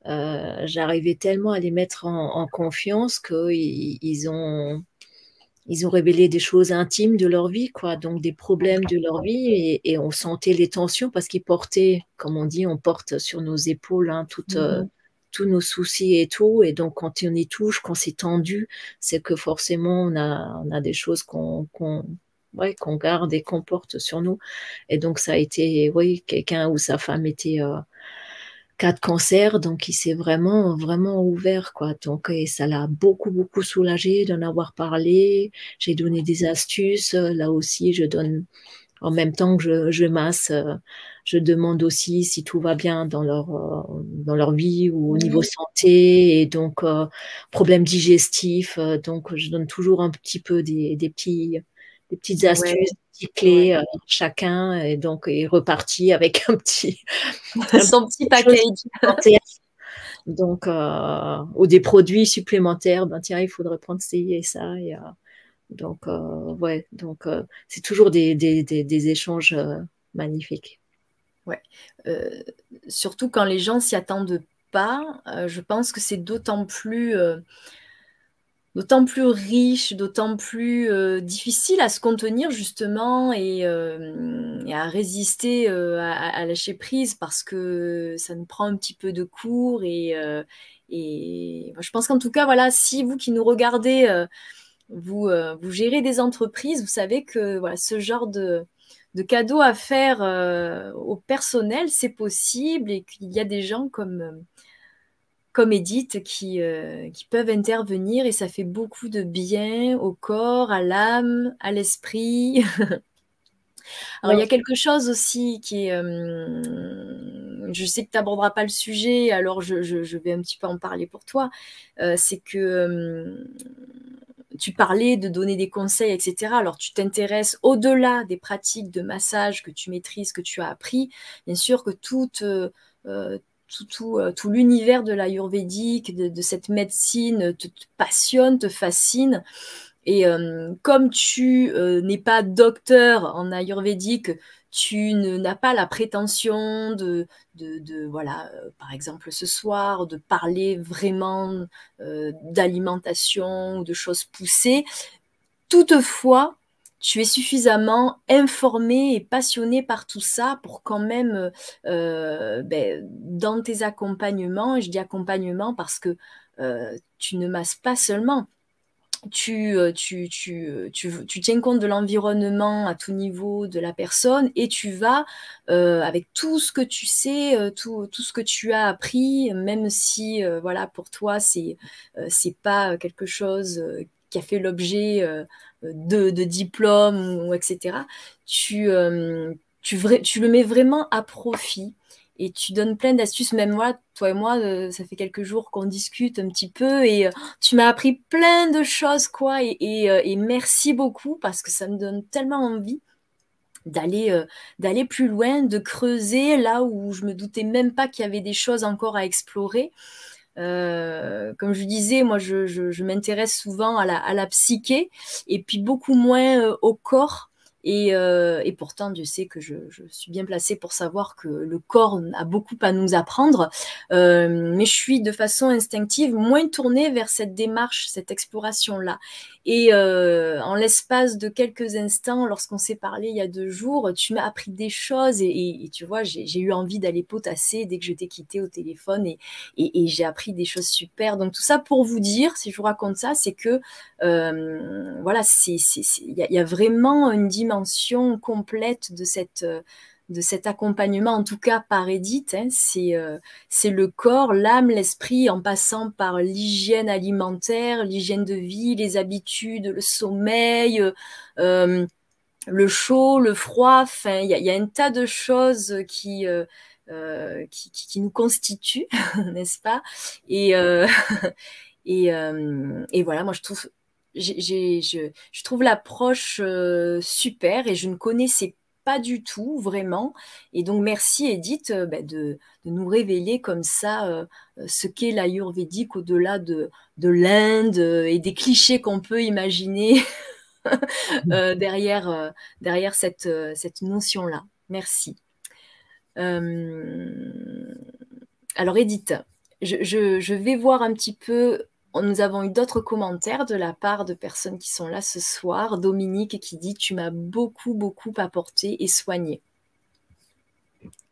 euh, j'arrivais tellement à les mettre en, en confiance qu'ils ils ont ils ont révélé des choses intimes de leur vie, quoi, donc des problèmes de leur vie, et, on sentait les tensions parce qu'ils portaient, comme on dit, on porte sur nos épaules hein, euh, mmh tous nos soucis et tout, et donc quand on y touche, quand c'est tendu, c'est que forcément on a, on a des choses qu'on ouais, qu'on garde et qu'on porte sur nous, et donc ça a été, oui, quelqu'un où sa femme était euh, cas de cancer, donc il s'est vraiment, vraiment ouvert, quoi. Donc, et ça l'a beaucoup, beaucoup soulagé d'en avoir parlé. J'ai donné des astuces. Là aussi, je donne, en même temps que je, je masse, je demande aussi si tout va bien dans leur, dans leur vie ou au niveau santé et donc, problèmes digestifs. Donc, je donne toujours un petit peu des, des petits, des petites astuces, des petites clés euh, chacun, et donc est reparti avec un petit son petit package. Donc, euh, ou des produits supplémentaires, ben tiens, il faudrait prendre ci et ça. Et, euh, donc, ouais, donc c'est toujours des, des, des, échanges magnifiques. Ouais, surtout quand les gens s'y attendent pas, je pense que c'est d'autant plus d'autant plus riche, d'autant plus euh, difficile à se contenir justement et, euh, à résister euh, à, lâcher prise parce que ça nous prend un petit peu de cours et, je pense qu'en tout cas voilà si vous qui nous regardez vous, vous gérez des entreprises vous savez que voilà ce genre de, de cadeaux à faire au personnel c'est possible et qu'il y a des gens comme comme Edith qui, euh, qui peuvent intervenir et ça fait beaucoup de bien au corps, à l'âme, à l'esprit. Alors, il y a quelque chose aussi qui est. Euh, je sais que tu n'aborderas pas le sujet, alors je, je, vais un petit peu en parler pour toi. Euh, c'est que tu parlais de donner des conseils, etc. Alors, tu t'intéresses au-delà des pratiques de massage que tu maîtrises, que tu as appris. Bien sûr que toute tout, euh, tout, l'univers de l'ayurvédique, de, de, cette médecine te, passionne, te fascine. Et comme tu n'es pas docteur en ayurvédique, tu n'as pas la prétention de, de, voilà, par exemple ce soir, de parler vraiment d'alimentation ou de choses poussées. Toutefois, tu es suffisamment informé et passionné par tout ça pour quand même, ben, dans tes accompagnements, je dis accompagnement parce que tu ne masses pas seulement, euh, tu, euh, tiens compte de l'environnement à tout niveau de la personne et tu vas, euh, avec tout ce que tu sais, tout, ce que tu as appris, même si, voilà, pour toi, c'est pas quelque chose qui a fait l'objet de, de diplôme, ou, etc., tu, tu, tu le mets vraiment à profit et tu donnes plein d'astuces. Même moi, toi et moi, euh, ça fait quelques jours qu'on discute un petit peu et euh, tu m'as appris plein de choses, quoi. Et, euh, et, merci beaucoup parce que ça me donne tellement envie d'aller d'aller plus loin, de creuser là où je me doutais même pas qu'il y avait des choses encore à explorer. Comme je disais, moi, je, je, je m'intéresse souvent à la, à la psyché et puis beaucoup moins au corps. Euh, et, pourtant, Dieu sait que je, suis bien placée pour savoir que le corps a beaucoup à nous apprendre. Euh, mais je suis de façon instinctive moins tournée vers cette démarche, cette exploration-là. Et euh, en l'espace de quelques instants, lorsqu'on s'est parlé il y a deux jours, tu m'as appris des choses et, tu vois, j'ai eu envie d'aller potasser dès que je t'ai quitté au téléphone et, j'ai appris des choses super. Donc tout ça pour vous dire, si je vous raconte ça, c'est que voilà, il y, a vraiment une dimension complète de cette de cet accompagnement, en tout cas par Edith, hein, euh, c'est le corps, l'âme, l'esprit, en passant par l'hygiène alimentaire, l'hygiène de vie, les habitudes, le sommeil, euh, le chaud, le froid, il y, a un tas de choses qui, euh, qui, qui, nous constituent, n'est-ce pas? Et, et, et, voilà, moi je trouve, j'ai, je, je, trouve l'approche super et je ne connaissais pas du tout, vraiment. Et donc, merci Edith euh, bah, de, nous révéler comme ça euh, euh, ce qu'est l'ayurvédique au-delà de, de l'Inde et des clichés qu'on peut imaginer derrière, derrière cette, cette notion-là. Merci. alors, Edith, je, je, vais voir un petit peu nous avons eu d'autres commentaires de la part de personnes qui sont là ce soir. Dominique qui dit Tu m'as beaucoup, beaucoup apporté et soigné.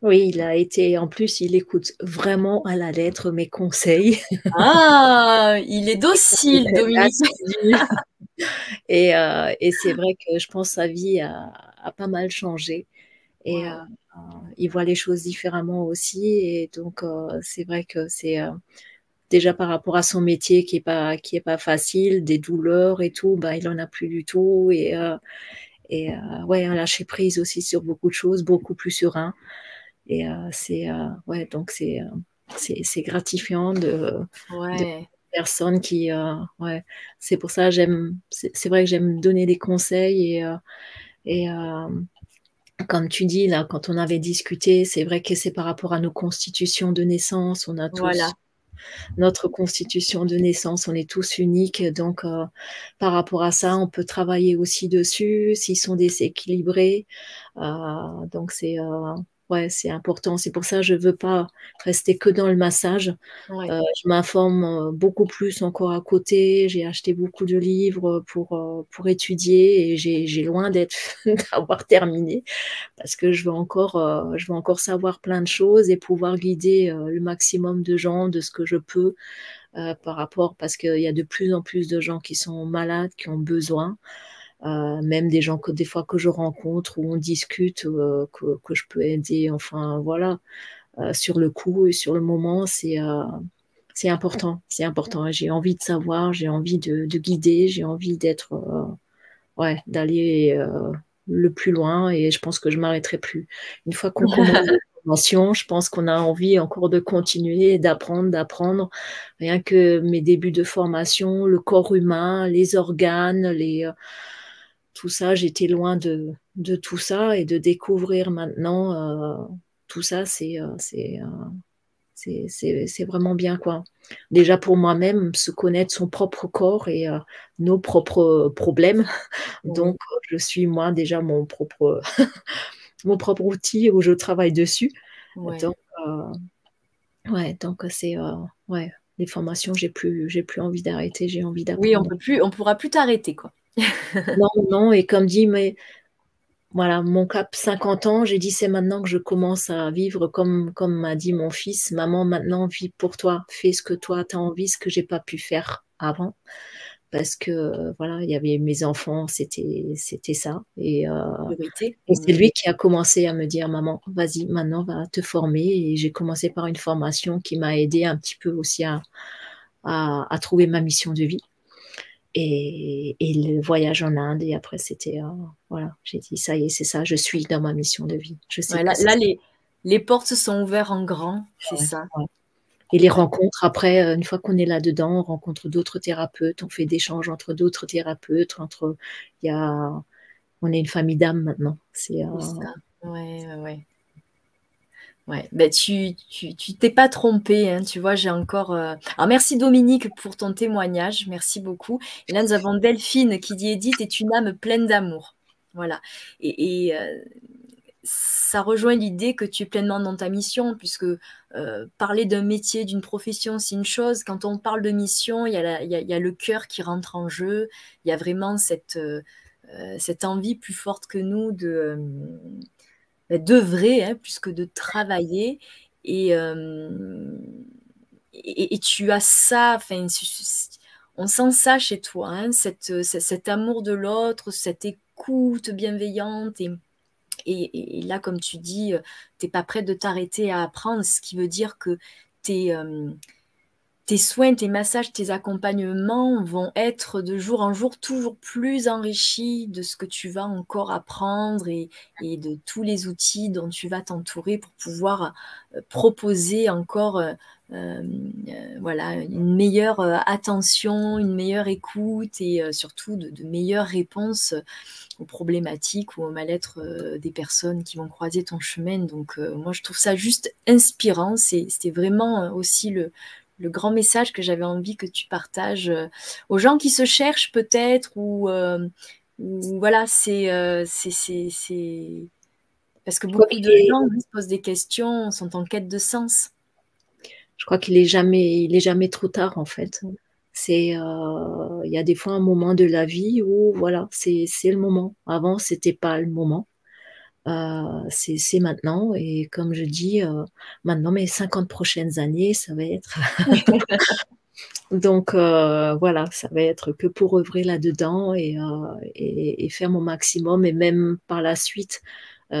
Oui, il a été, en plus, il écoute vraiment à la lettre mes conseils. Ah, il est docile, Dominique. et, euh, et c'est vrai que je pense que sa vie a, pas mal changé. Et euh, il voit les choses différemment aussi. Et donc, euh, c'est vrai que c'est déjà par rapport à son métier qui est pas qui est pas facile, des douleurs et tout, bah il en a plus du tout et euh, et euh, ouais, un lâcher prise aussi sur beaucoup de choses, beaucoup plus serein. Et euh, c'est ouais, donc c'est c'est gratifiant de, ouais. personnes qui ouais, c'est pour ça j'aime c'est vrai que j'aime donner des conseils et et comme tu dis là, quand on avait discuté, c'est vrai que c'est par rapport à nos constitutions de naissance, on a tous voilà notre constitution de naissance, on est tous uniques. Donc, euh, par rapport à ça, on peut travailler aussi dessus s'ils sont déséquilibrés. Euh, donc, c'est euh, ouais, c'est important. C'est pour ça que je veux pas rester que dans le massage. Euh, je m'informe euh, beaucoup plus encore à côté. J'ai acheté beaucoup de livres pour, euh, pour étudier et j'ai loin d'être d'avoir terminé parce que je veux encore, je veux encore savoir plein de choses et pouvoir guider le maximum de gens de ce que je peux. par rapport parce qu'il y a de plus en plus de gens qui sont malades, qui ont besoin. Euh, même des gens que des fois que je rencontre où on discute euh, que, que, je peux aider enfin voilà. Euh, sur le coup et sur le moment c'est c'est important c'est important. J'ai envie de savoir j'ai envie de, de guider j'ai envie d'être ouais d'aller le plus loin et je pense que je m'arrêterai plus. Une fois qu'on commence formation, je pense qu'on a envie encore de continuer d'apprendre, d'apprendre. Rien que mes débuts de formation, le corps humain, les organes, les, tout ça, j'étais loin de, de, tout ça et de découvrir maintenant euh, tout ça, c'est euh, c'est vraiment bien, quoi. Déjà pour moi-même, se connaître son propre corps et euh, nos propres problèmes. Donc, je suis moi déjà mon propre, mon propre outil où je travaille dessus. Donc, euh, ouais, donc c'est euh, ouais, les formations, j'ai plus, j'ai plus envie d'arrêter, j'ai envie d'apprendre. Oui, on peut plus, on pourra plus t'arrêter, quoi. non, non, et comme dit, mais voilà, mon cap 50 ans, j'ai dit c'est maintenant que je commence à vivre comme, comme m'a dit mon fils, maman, maintenant vis pour toi, fais ce que toi tu as envie, ce que j'ai pas pu faire avant. Parce que voilà, il y avait mes enfants, c'était c'était ça. Et, euh, et c'est lui qui a commencé à me dire maman, vas-y, maintenant va te former. Et j'ai commencé par une formation qui m'a aidé un petit peu aussi à, à, à trouver ma mission de vie et, le voyage en Inde. Et après, c'était, euh, voilà, j'ai dit, ça y est, c'est ça, je suis dans ma mission de vie. Je sais là, les, les portes se sont ouvertes en grand, c'est ça. Et les rencontres, après, euh, une fois qu'on est là-dedans, on rencontre d'autres thérapeutes, on fait des échanges entre d'autres thérapeutes, entre, il y a, on est une famille d'âmes maintenant. C'est, euh. Ouais, ouais. Ouais, ben tu tu tu t'es pas trompé, hein, tu vois, j'ai encore. Euh, alors merci Dominique pour ton témoignage, merci beaucoup. Et là nous avons Delphine qui dit Edith est une âme pleine d'amour, voilà. Et, euh, ça rejoint l'idée que tu es pleinement dans ta mission, puisque euh, parler d'un métier, d'une profession, c'est une chose. Quand on parle de mission, il y a, il y a, le cœur qui rentre en jeu. Il y a vraiment cette cette envie plus forte que nous de d'œuvrer hein, plus que de travailler. Et, euh, et, tu as ça, enfin, on sent ça chez toi, hein, cette, cet amour de l'autre, cette écoute bienveillante. Et, et, là, comme tu dis, euh, tu n'es pas prêt de t'arrêter à apprendre, ce qui veut dire que tu es tes soins, tes massages, tes accompagnements vont être de jour en jour toujours plus enrichis de ce que tu vas encore apprendre et, de tous les outils dont tu vas t'entourer pour pouvoir euh, proposer encore euh, euh, voilà, une meilleure attention, une meilleure écoute et surtout de, de, meilleures réponses aux problématiques ou au mal-être des personnes qui vont croiser ton chemin. Donc moi je trouve ça juste inspirant. C'était vraiment aussi le, le grand message que j'avais envie que tu partages euh, aux gens qui se cherchent peut-être ou, euh, voilà, euh, c'est parce que beaucoup de gens se posent des questions, sont en quête de sens. Je crois qu'il est jamais il est jamais trop tard en fait. Mm. C'est il y a des fois un moment de la vie où voilà c'est le moment. Avant c'était pas le moment. Euh, c'est maintenant. Et comme je dis, euh, maintenant, mes 50 prochaines années, ça va être. Donc euh, voilà, ça va être que pour œuvrer là-dedans et, et, faire mon maximum et même par la suite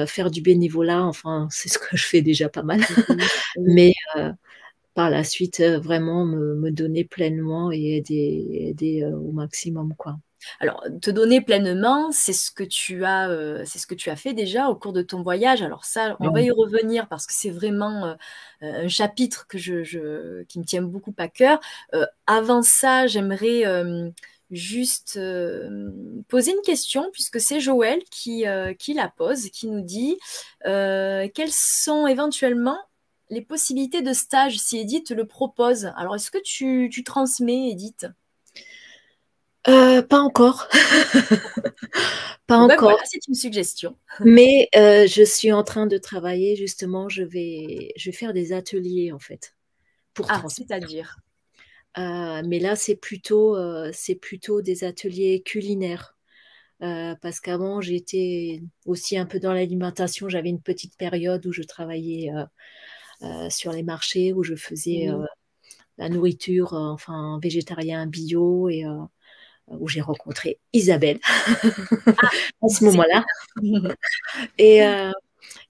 faire du bénévolat. Enfin, c'est ce que je fais déjà pas mal. Mais par la suite, vraiment me, me, donner pleinement et aider, aider au maximum. quoi. Alors, te donner pleinement, c'est ce que tu as, euh, c'est ce que tu as fait déjà au cours de ton voyage. Alors ça, on va y revenir parce que c'est vraiment euh, un chapitre que je, qui me tient beaucoup à cœur. Euh, avant ça, j'aimerais juste poser une question puisque c'est Joël qui, qui la pose, qui nous dit quelles sont éventuellement les possibilités de stage si Edith le propose? Alors, est-ce que tu, tu transmets, Edith? Euh, pas encore. pas encore. c'est une suggestion. Mais euh, je suis en train de travailler justement. Je vais, je vais faire des ateliers en fait pour ah, c'est-à-dire? Euh, mais là, c'est plutôt, c'est plutôt des ateliers culinaires. parce qu'avant, j'étais aussi un peu dans l'alimentation. J'avais une petite période où je travaillais sur les marchés, où je faisais la nourriture, enfin végétarien, bio et où j'ai rencontré Isabelle ah, à ce moment-là. Euh,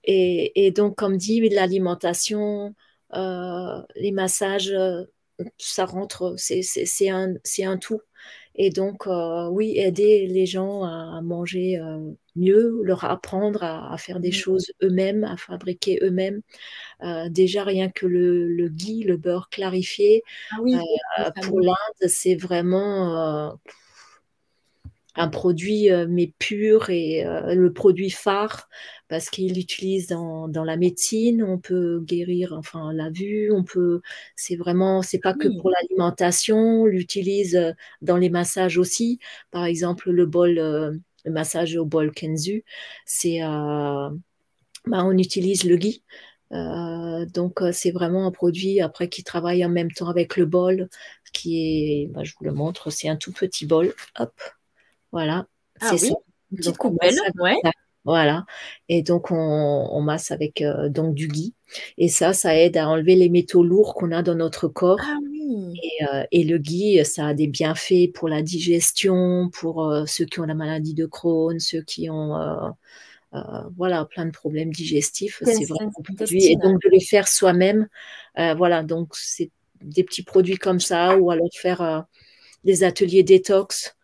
et, et, donc, comme dit, l'alimentation, euh, les massages, euh, ça rentre, c'est un, un tout. Et donc, oui, aider les gens à manger mieux, leur apprendre à, faire des mmh. choses eux-mêmes, à fabriquer eux-mêmes. déjà, rien que le, le ghee, le beurre clarifié, ah pour l'Inde, c'est vraiment un produit mais pur et le produit phare parce qu'il l'utilise dans, dans, la médecine, on peut guérir enfin la vue, on peut c'est vraiment c'est pas que pour l'alimentation, on l'utilise dans les massages aussi. Par exemple, le bol le massage au bol Kenzu, c'est bah, on utilise le gui. Euh, donc c'est vraiment un produit après qui travaille en même temps avec le bol qui est, bah, je vous le montre, c'est un tout petit bol. Hop, voilà. Ah c'est ça. Une petite coupelle, ouais. Voilà. Et donc, on, masse avec euh, donc du gui. Et ça, ça aide à enlever les métaux lourds qu'on a dans notre corps. Ah oui. Euh, et, le gui, ça a des bienfaits pour la digestion, pour euh, ceux qui ont la maladie de Crohn, ceux qui ont voilà, plein de problèmes digestifs. C'est vraiment produit. Et donc, de les faire soi-même. voilà, donc c'est des petits produits comme ça, ou alors faire des ateliers détox.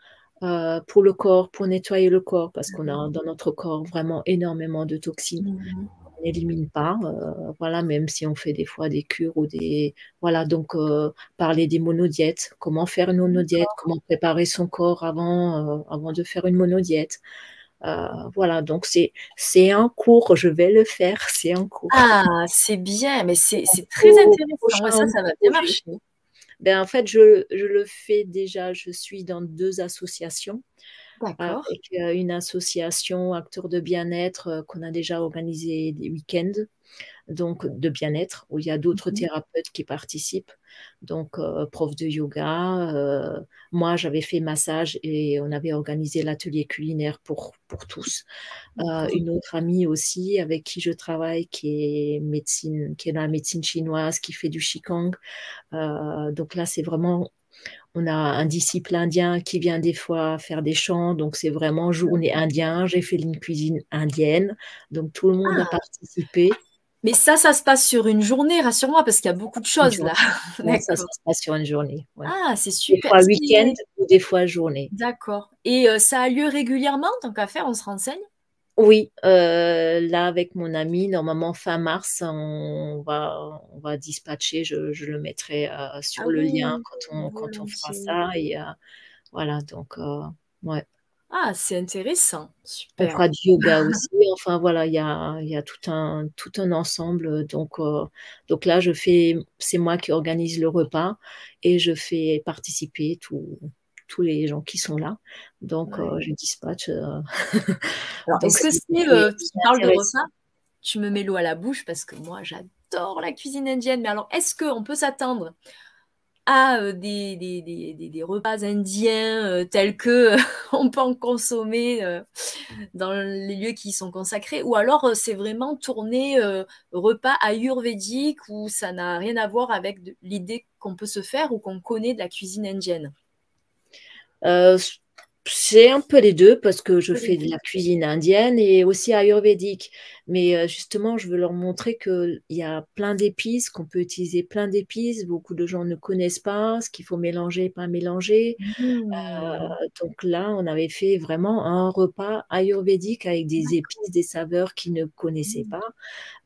Euh, pour le corps, pour nettoyer le corps, parce qu'on a dans notre corps vraiment énormément de toxines. Mmh. On n'élimine pas, euh, voilà, même si on fait des fois des cures ou des. Voilà, donc euh, parler des monodiètes, comment faire une monodiète, comment préparer son corps avant, avant de faire une monodiète. voilà, donc c'est c'est un cours, je vais le faire, c'est un cours. Ah, c'est bien, mais c'est très intéressant. ça, ça va bien marcher. Ben, en fait, je, je, le fais déjà. Je suis dans deux associations. D'accord. Avec euh, une association acteurs de bien-être euh, qu'on a déjà organisé des week-ends donc de bien-être, où il y a d'autres mmh thérapeutes qui participent, donc euh, prof de yoga. Euh, moi, j'avais fait massage et on avait organisé l'atelier culinaire pour, pour tous. Euh, une autre amie aussi avec qui je travaille, qui est médecine, qui est dans la médecine chinoise, qui fait du qigong. donc là, c'est vraiment on a un disciple indien qui vient des fois faire des chants, donc c'est vraiment journée indien. J'ai fait une cuisine indienne, donc tout le monde a ah! participé. Mais ça, ça se passe sur une journée, rassure-moi, parce qu'il y a beaucoup de choses là. ça, se passe sur une journée. Ah, c'est super. Des fois week-end ou des fois journée. D'accord. Et euh, ça a lieu régulièrement, tant qu'à faire, on se renseigne? Oui, euh, là avec mon ami, normalement fin mars, on va, on va dispatcher, je, le mettrai euh, sur ah le lien quand on, quand on fera ça. Et voilà, donc, ouais. Ah, c'est intéressant. Super. On fera du yoga aussi. Enfin, voilà, il y a, y a, tout, un, tout un ensemble. Donc, euh, donc là, je fais, c'est moi qui organise le repas et je fais participer tous les gens qui sont là. Donc, euh, je dispatche. Euh, est-ce que c'est, tu parles de repas, tu me mets l'eau à la bouche parce que moi, j'adore la cuisine indienne. Mais alors, est-ce qu'on peut s'attendre à euh, des, des, repas indiens euh, tels que on peut en consommer euh, dans les lieux qui sont consacrés, ou alors c'est vraiment tourné repas ayurvédique où ça n'a rien à voir avec l'idée qu'on peut se faire ou qu'on connaît de la cuisine indienne? C'est un peu les deux parce que je fais de la cuisine indienne et aussi ayurvédique. Mais euh, justement, je veux leur montrer qu'il y a plein d'épices, qu'on peut utiliser plein d'épices. Beaucoup de gens ne connaissent pas ce qu'il faut mélanger, pas mélanger. Mmh. Euh, donc là, on avait fait vraiment un repas ayurvédique avec des épices, des saveurs qu'ils ne connaissaient mmh. pas.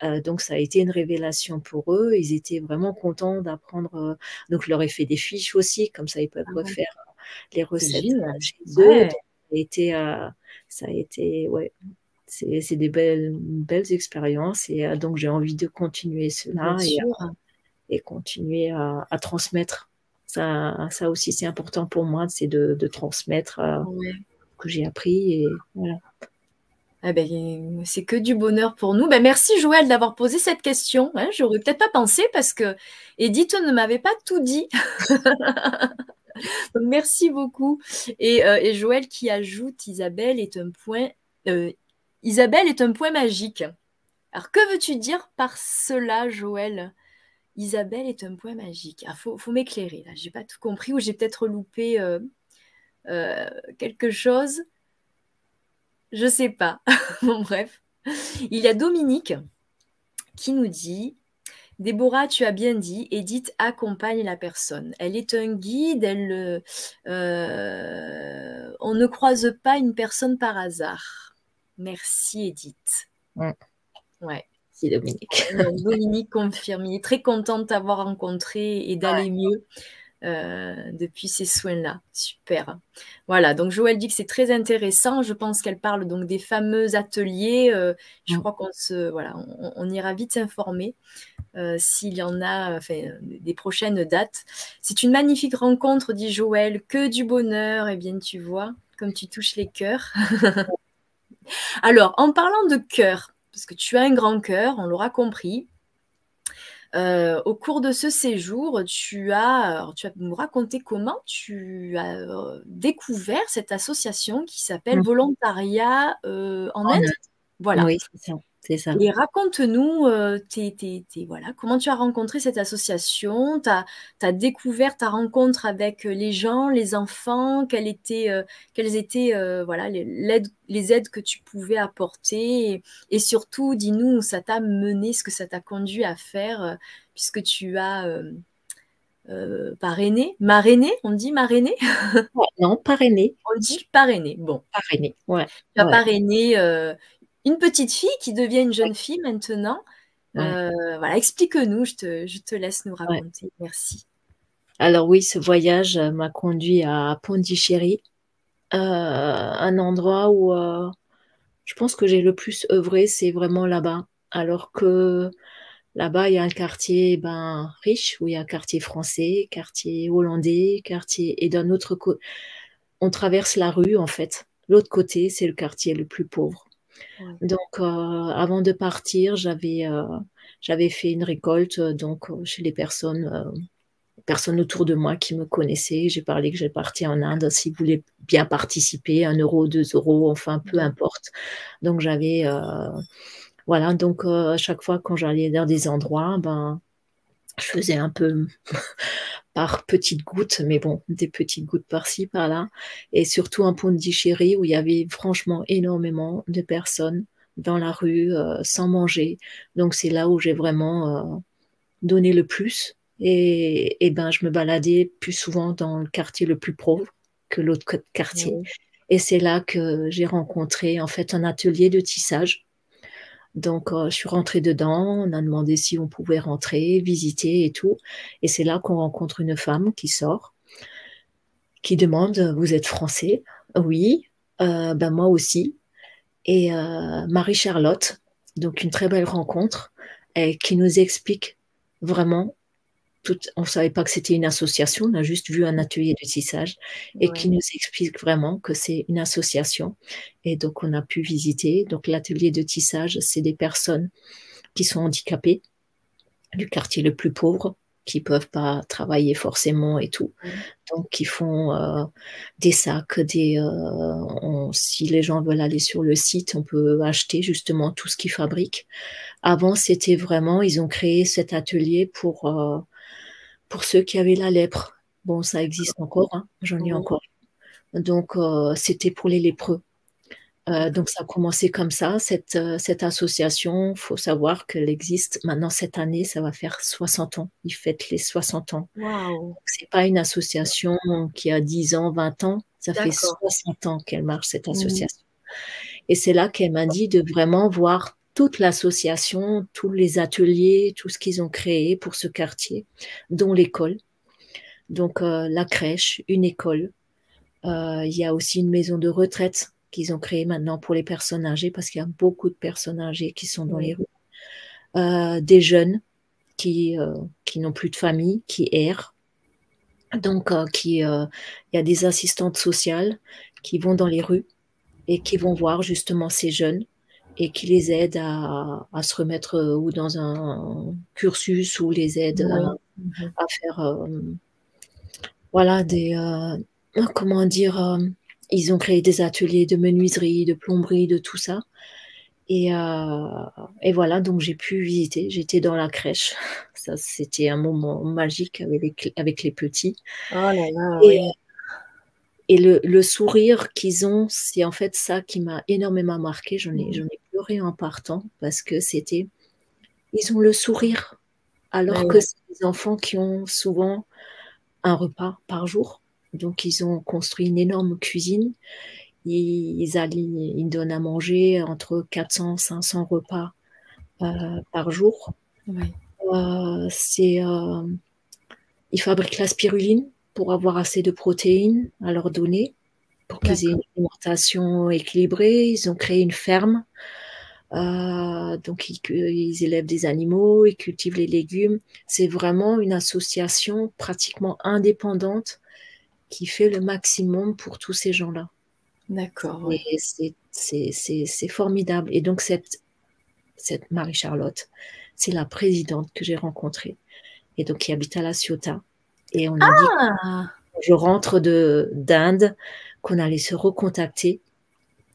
Euh, donc ça a été une révélation pour eux. Ils étaient vraiment contents d'apprendre. donc je leur ai fait des fiches aussi, comme ça ils peuvent ah refaire les recettes chez eux. Ça a été, euh, ça a été ouais, c'est des belles, belles expériences et euh, donc j'ai envie de continuer cela et, euh, et, continuer à, transmettre. Ça, ça aussi, c'est important pour moi, c'est de, de, transmettre ce que j'ai appris et voilà. Eh ben, c'est que du bonheur pour nous. Ben, merci Joël d'avoir posé cette question. Hein. J'aurais peut-être pas pensé parce que Edith ne m'avait pas tout dit. merci beaucoup. Euh, et, Joël qui ajoute Isabelle est un point. Euh, Isabelle est un point magique. Alors que veux-tu dire par cela, Joël? Isabelle est un point magique. Il ah, faut, m'éclairer là. J'ai pas tout compris ou j'ai peut-être loupé euh, quelque chose. Je sais pas. bon, bref. Il y a Dominique qui nous dit Déborah, tu as bien dit, Edith accompagne la personne. Elle est un guide, elle, euh, on ne croise pas une personne par hasard. Merci Edith. Ouais. ouais. C'est Dominique. Dominique confirme. Il est très content de t'avoir rencontré et d'aller mieux. Depuis ces soins-là. Super. Voilà, donc Joël dit que c'est très intéressant. Je pense qu'elle parle donc des fameux ateliers. je mm. crois qu'on se, voilà, on, ira vite s'informer s'il y en a, enfin, des prochaines dates. C'est une magnifique rencontre, dit Joël. Que du bonheur. Eh bien, tu vois, comme tu touches les cœurs. Alors, en parlant de cœur, parce que tu as un grand cœur, on l'aura compris. Euh, au cours de ce séjour, tu as, tu nous raconter comment tu as euh, découvert cette association qui s'appelle mmh. Volontariat euh, en, Inde. Voilà. Oui, c'est ça. Et raconte-nous euh, voilà, comment tu as rencontré cette association, tu as, découvert ta rencontre avec euh, les gens, les enfants, quelles étaient, euh, quelles étaient voilà, les, les, aides que tu pouvais apporter? Et, surtout, dis-nous où ça t'a mené, ce que ça t'a conduit à faire, puisque tu as parrainé, marrainé, on dit marrainé? Non, parrainé. On dit parrainé, bon. Parrainé, ouais. Tu as parrainé une petite fille qui devient une jeune fille maintenant. Euh, voilà, explique-nous, je te, laisse nous raconter. Merci. Alors oui, ce voyage m'a conduit à Pondichéry, euh, un endroit où euh, je pense que j'ai le plus œuvré, c'est vraiment là-bas. Alors que là-bas, il y a un quartier ben, riche, où il y a un quartier français, quartier hollandais, quartier... Et d'un autre côté, on traverse la rue, en fait. L'autre côté, c'est le quartier le plus pauvre. Donc, euh, avant de partir, j'avais euh, j'avais fait une récolte euh, donc chez les personnes personnes autour de moi qui me connaissaient. J'ai parlé que j'ai parti en Inde, s'ils voulaient bien participer, un euro, deux euros, enfin peu importe. Donc j'avais, voilà, donc à chaque fois quand j'allais dans des endroits, ben, je faisais un peu par petites gouttes, mais bon, des petites gouttes par-ci, par-là, et surtout un Pondichéry où il y avait franchement énormément de personnes dans la rue euh, sans manger. Donc c'est là où j'ai vraiment euh, donné le plus. Et, et, ben je me baladais plus souvent dans le quartier le plus pauvre que l'autre quartier. Et c'est là que j'ai rencontré en fait un atelier de tissage donc, euh, je suis rentrée dedans, on a demandé si on pouvait rentrer, visiter et tout. Et c'est là qu'on rencontre une femme qui sort, qui demande Vous êtes français? Oui, euh, ben moi aussi. Et euh, Marie-Charlotte, donc une très belle rencontre, et qui nous explique vraiment on ne savait pas que c'était une association, on a juste vu un atelier de tissage et qui nous explique vraiment que c'est une association. Et donc, on a pu visiter. Donc, l'atelier de tissage, c'est des personnes qui sont handicapées du quartier le plus pauvre, qui peuvent pas travailler forcément et tout. Donc, qui font euh, des sacs, des. Euh, si les gens veulent aller sur le site, on peut acheter justement tout ce qu'ils fabriquent. Avant, c'était vraiment, ils ont créé cet atelier pour euh, pour ceux qui avaient la lèpre. Bon, ça existe encore, hein, j'en ai encore. Donc, euh, c'était pour les lépreux. Euh, donc, ça a commencé comme ça, cette, euh, cette association. Il faut savoir qu'elle existe maintenant cette année, ça va faire 60 ans. Ils fêtent les 60 ans. Wow. Ce n'est pas une association qui a 10 ans, 20 ans. Ça fait 60 ans qu'elle marche, cette mmh. association. Et c'est là qu'elle m'a dit de vraiment voir toute l'association, tous les ateliers, tout ce qu'ils ont créé pour ce quartier, dont l'école. Donc euh, la crèche, une école. Euh, il y a aussi une maison de retraite qu'ils ont créée maintenant pour les personnes âgées, parce qu'il y a beaucoup de personnes âgées qui sont dans les rues. Euh, des jeunes qui, qui n'ont plus de famille, qui errent. Donc, qui, il y a des assistantes sociales qui vont dans les rues et qui vont voir justement ces jeunes et qui les aide à, à, se remettre euh, ou dans un cursus ou les aide à, à, faire euh, voilà des euh, comment dire ils ont créé des ateliers de menuiserie de plomberie de tout ça. Et, euh, et voilà donc j'ai pu visiter. J'étais dans la crèche. Ça c'était un moment magique avec les, avec les petits. Oh là là, et, oui. Et le, le sourire qu'ils ont, c'est en fait ça qui m'a énormément marqué. J'en ai, ai pleuré en partant parce que c'était. Ils ont le sourire, alors ouais. que c'est des enfants qui ont souvent un repas par jour. Donc, ils ont construit une énorme cuisine. Ils, ils, allaient, ils donnent à manger entre 400 500 repas euh, par jour. Ouais. Euh, c'est, euh, ils fabriquent la spiruline pour avoir assez de protéines à leur donner, pour qu'ils aient une alimentation équilibrée. Ils ont créé une ferme. Euh, donc, ils, ils, élèvent des animaux, ils cultivent les légumes. C'est vraiment une association pratiquement indépendante qui fait le maximum pour tous ces gens-là. D'accord. Et c'est formidable. Et donc, cette, cette Marie-Charlotte, c'est la présidente que j'ai rencontrée. Et donc, qui habite à La Ciotat. Et on a ah dit, je rentre d'Inde, qu'on allait se recontacter.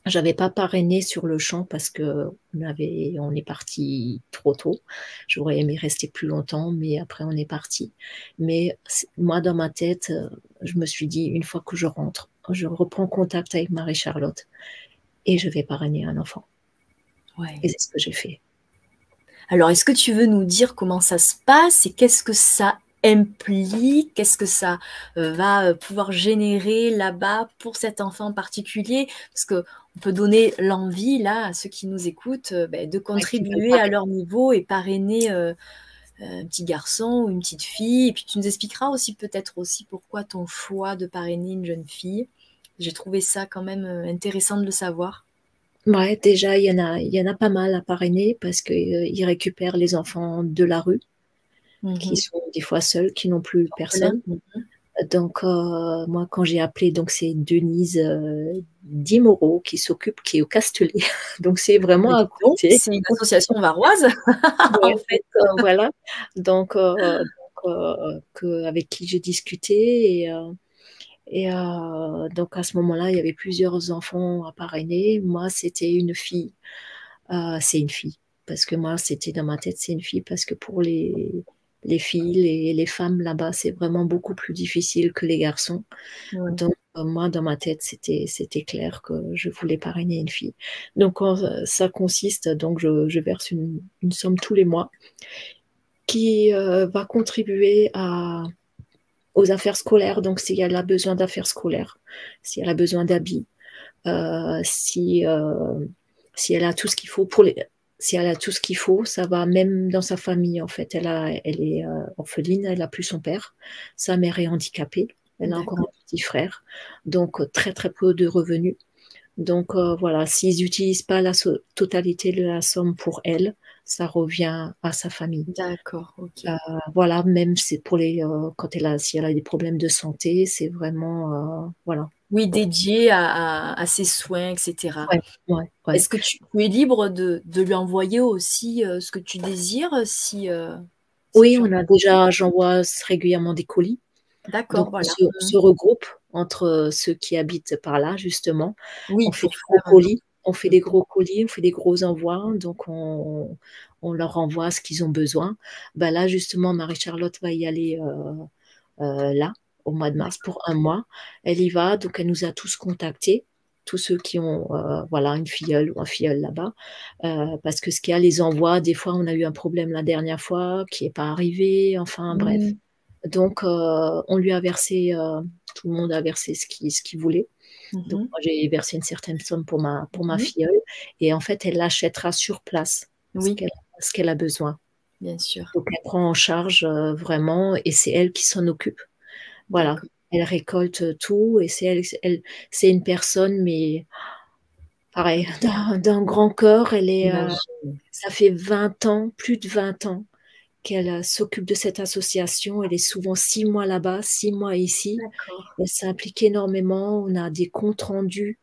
J'avais pas parrainé sur le champ parce que on, avait, on est parti trop tôt. J'aurais aimé rester plus longtemps, mais après on est parti. Mais moi, dans ma tête, je me suis dit, une fois que je rentre, je reprends contact avec Marie-Charlotte et je vais parrainer un enfant. Ouais. Et c'est ce que j'ai fait. Alors, est-ce que tu veux nous dire comment ça se passe et qu'est-ce que ça implique, qu'est-ce que ça euh, va euh, pouvoir générer là-bas pour cet enfant en particulier? Parce que on peut donner l'envie là à ceux qui nous écoutent euh, ben, de contribuer à leur niveau et parrainer un petit garçon ou une petite fille. Et puis tu nous expliqueras aussi peut-être aussi pourquoi ton choix de parrainer une jeune fille. J'ai trouvé ça quand même intéressant de le savoir. Ouais, déjà, il y, en a, il y en a pas mal à parrainer parce qu'ils récupèrent les enfants de la rue qui mhm. sont des fois seuls, qui n'ont plus personne. Mhm. Donc, euh, moi, quand j'ai appelé, donc c'est Denise euh, Dimoro qui s'occupe, qui est au Castellet. donc, c'est vraiment à côté. C'est une association varoise. en fait, euh, voilà. Donc, donc que, avec qui j'ai discuté et, et donc à ce moment-là, il y avait plusieurs enfants à parrainer. Moi, c'était une fille. c'est une fille parce que moi, c'était dans ma tête, c'est une fille parce que pour les les filles et les femmes là-bas, c'est vraiment beaucoup plus difficile que les garçons. Donc, euh, moi, dans ma tête, c'était, c'était clair que je voulais parrainer une fille. Donc, euh, ça consiste, donc, je, verse une, somme tous les mois qui euh, va contribuer à, aux affaires scolaires. Donc, s'il y a besoin d'affaires scolaires, si elle a besoin d'habits, si, si elle a tout ce qu'il faut pour les si elle a tout ce qu'il faut, ça va même dans sa famille en fait. Elle, a, elle est euh, orpheline, elle a plus son père, sa mère est handicapée, elle a encore un petit frère, donc euh, très très peu de revenus. Donc euh, voilà, s'ils n'utilisent pas la totalité de la somme pour elle, ça revient à sa famille. D'accord. ok. voilà, même c'est pour les quand elle a si elle a des problèmes de santé, c'est vraiment voilà. Oui, dédié à, ses soins, etc. Est-ce que tu, es libre de, lui envoyer aussi euh, ce que tu désires si, euh, Oui, on a déjà, j'envoie régulièrement des colis. D'accord, voilà. On se, regroupe entre ceux qui habitent par là, justement. Oui, on fait des gros colis. On fait des gros colis, on fait des gros envois, donc on, leur envoie ce qu'ils ont besoin. Ben là, justement, Marie-Charlotte va y aller euh, là, au mois de mars pour un mois. Elle y va, donc elle nous a tous contactés, tous ceux qui ont euh, voilà une filleule ou un filleul là-bas, euh, parce que ce qu'il y a les envois, des fois on a eu un problème la dernière fois qui n'est pas arrivé, enfin mmh. bref. Donc euh, on lui a versé, tout le monde a versé ce qu'il ce qu'il voulait. Mmh. Donc moi j'ai versé une certaine somme pour ma pour ma mmh. filleule et en fait elle l'achètera sur place oui. ce qu'elle a besoin. Bien sûr. Donc elle prend en charge vraiment et c'est elle qui s'en occupe. Voilà, elle récolte tout et c'est elle, elle c'est une personne, mais pareil, d'un grand cœur. Elle est, euh, ça fait 20 ans, plus de 20 ans qu'elle euh, s'occupe de cette association. Elle est souvent six mois là-bas, six mois ici. Elle s'implique énormément. On a des comptes rendus.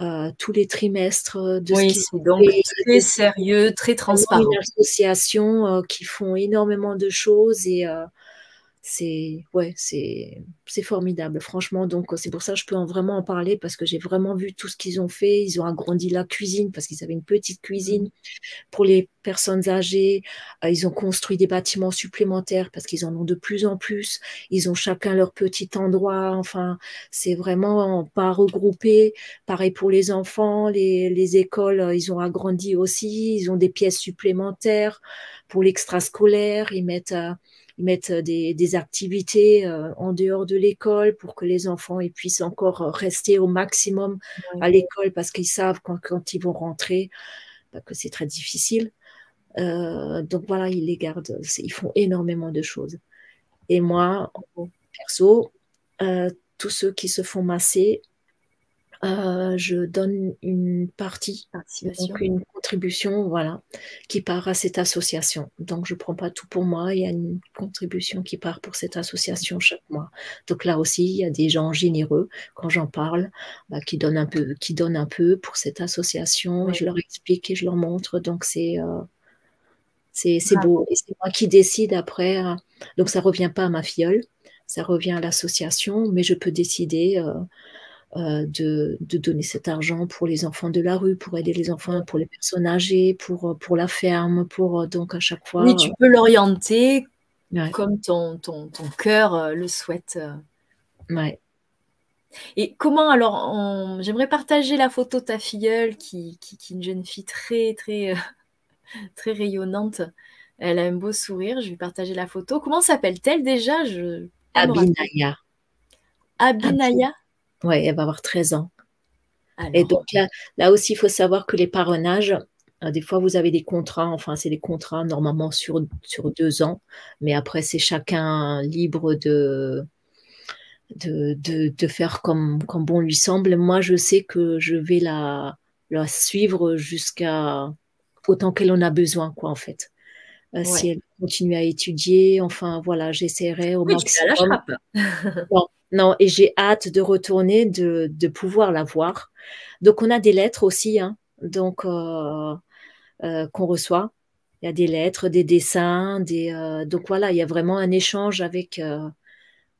Euh, tous les trimestres de oui, c'est donc très sérieux, très transparent. Une association qui font énormément de choses et c'est ouais, c'est c'est formidable, franchement. Donc c'est pour ça que je peux en vraiment en parler parce que j'ai vraiment vu tout ce qu'ils ont fait. Ils ont agrandi la cuisine parce qu'ils avaient une petite cuisine mmh. pour les personnes âgées. Euh, ils ont construit des bâtiments supplémentaires parce qu'ils en ont de plus en plus. Ils ont chacun leur petit endroit. Enfin, c'est vraiment pas regroupé. Pareil pour les enfants, les, les écoles, euh, ils ont agrandi aussi. Ils ont des pièces supplémentaires pour l'extrascolaire. Ils mettent euh, ils mettent euh, des, activités euh, en dehors de l'école pour que les enfants ils puissent encore rester au maximum à l'école parce qu'ils savent quand, quand, ils vont rentrer bah, que c'est très difficile. Euh, donc voilà, ils les gardent. Ils font énormément de choses. Et moi, perso, tous ceux qui se font masser, euh, je donne une partie, donc une contribution, voilà, qui part à cette association. Donc je prends pas tout pour moi, il y a une contribution qui part pour cette association chaque mois. Donc là aussi, il y a des gens généreux quand j'en parle, bah, qui donnent un peu, qui donnent un peu pour cette association. Et je leur explique et je leur montre. Donc c'est euh, c'est beau. Et c'est moi qui décide après. Euh, donc ça revient pas à ma filleule, ça revient à l'association, mais je peux décider. Euh, euh, de, donner cet argent pour les enfants de la rue, pour aider les enfants, pour les personnes âgées, pour, pour la ferme, pour euh, donc à chaque fois. Oui, tu peux l'orienter comme ton, ton, ton cœur euh, le souhaite. Ouais. Et comment alors, j'aimerais partager la photo de ta filleule qui, qui, qui, est une jeune fille très, très, très rayonnante. Elle a un beau sourire, je vais partager la photo. Comment s'appelle-t-elle déjà? Je... Abinaya. Abinaya? Oui, elle va avoir 13 ans. Et donc là, là aussi, il faut savoir que les parrainages, euh, des fois, vous avez des contrats, enfin, c'est des contrats normalement sur, sur deux ans, mais après, c'est chacun libre de, de, de, faire comme, comme bon lui semble. Moi, je sais que je vais la, la suivre jusqu'à autant qu'elle en a besoin, quoi, en fait. Euh, si elle continue à étudier, enfin, voilà, j'essaierai au maximum. Non, et j'ai hâte de retourner, de, de, pouvoir la voir. Donc, on a des lettres aussi, hein, donc euh, euh, qu'on reçoit. Il y a des lettres, des dessins, des. Euh, donc voilà, il y a vraiment un échange avec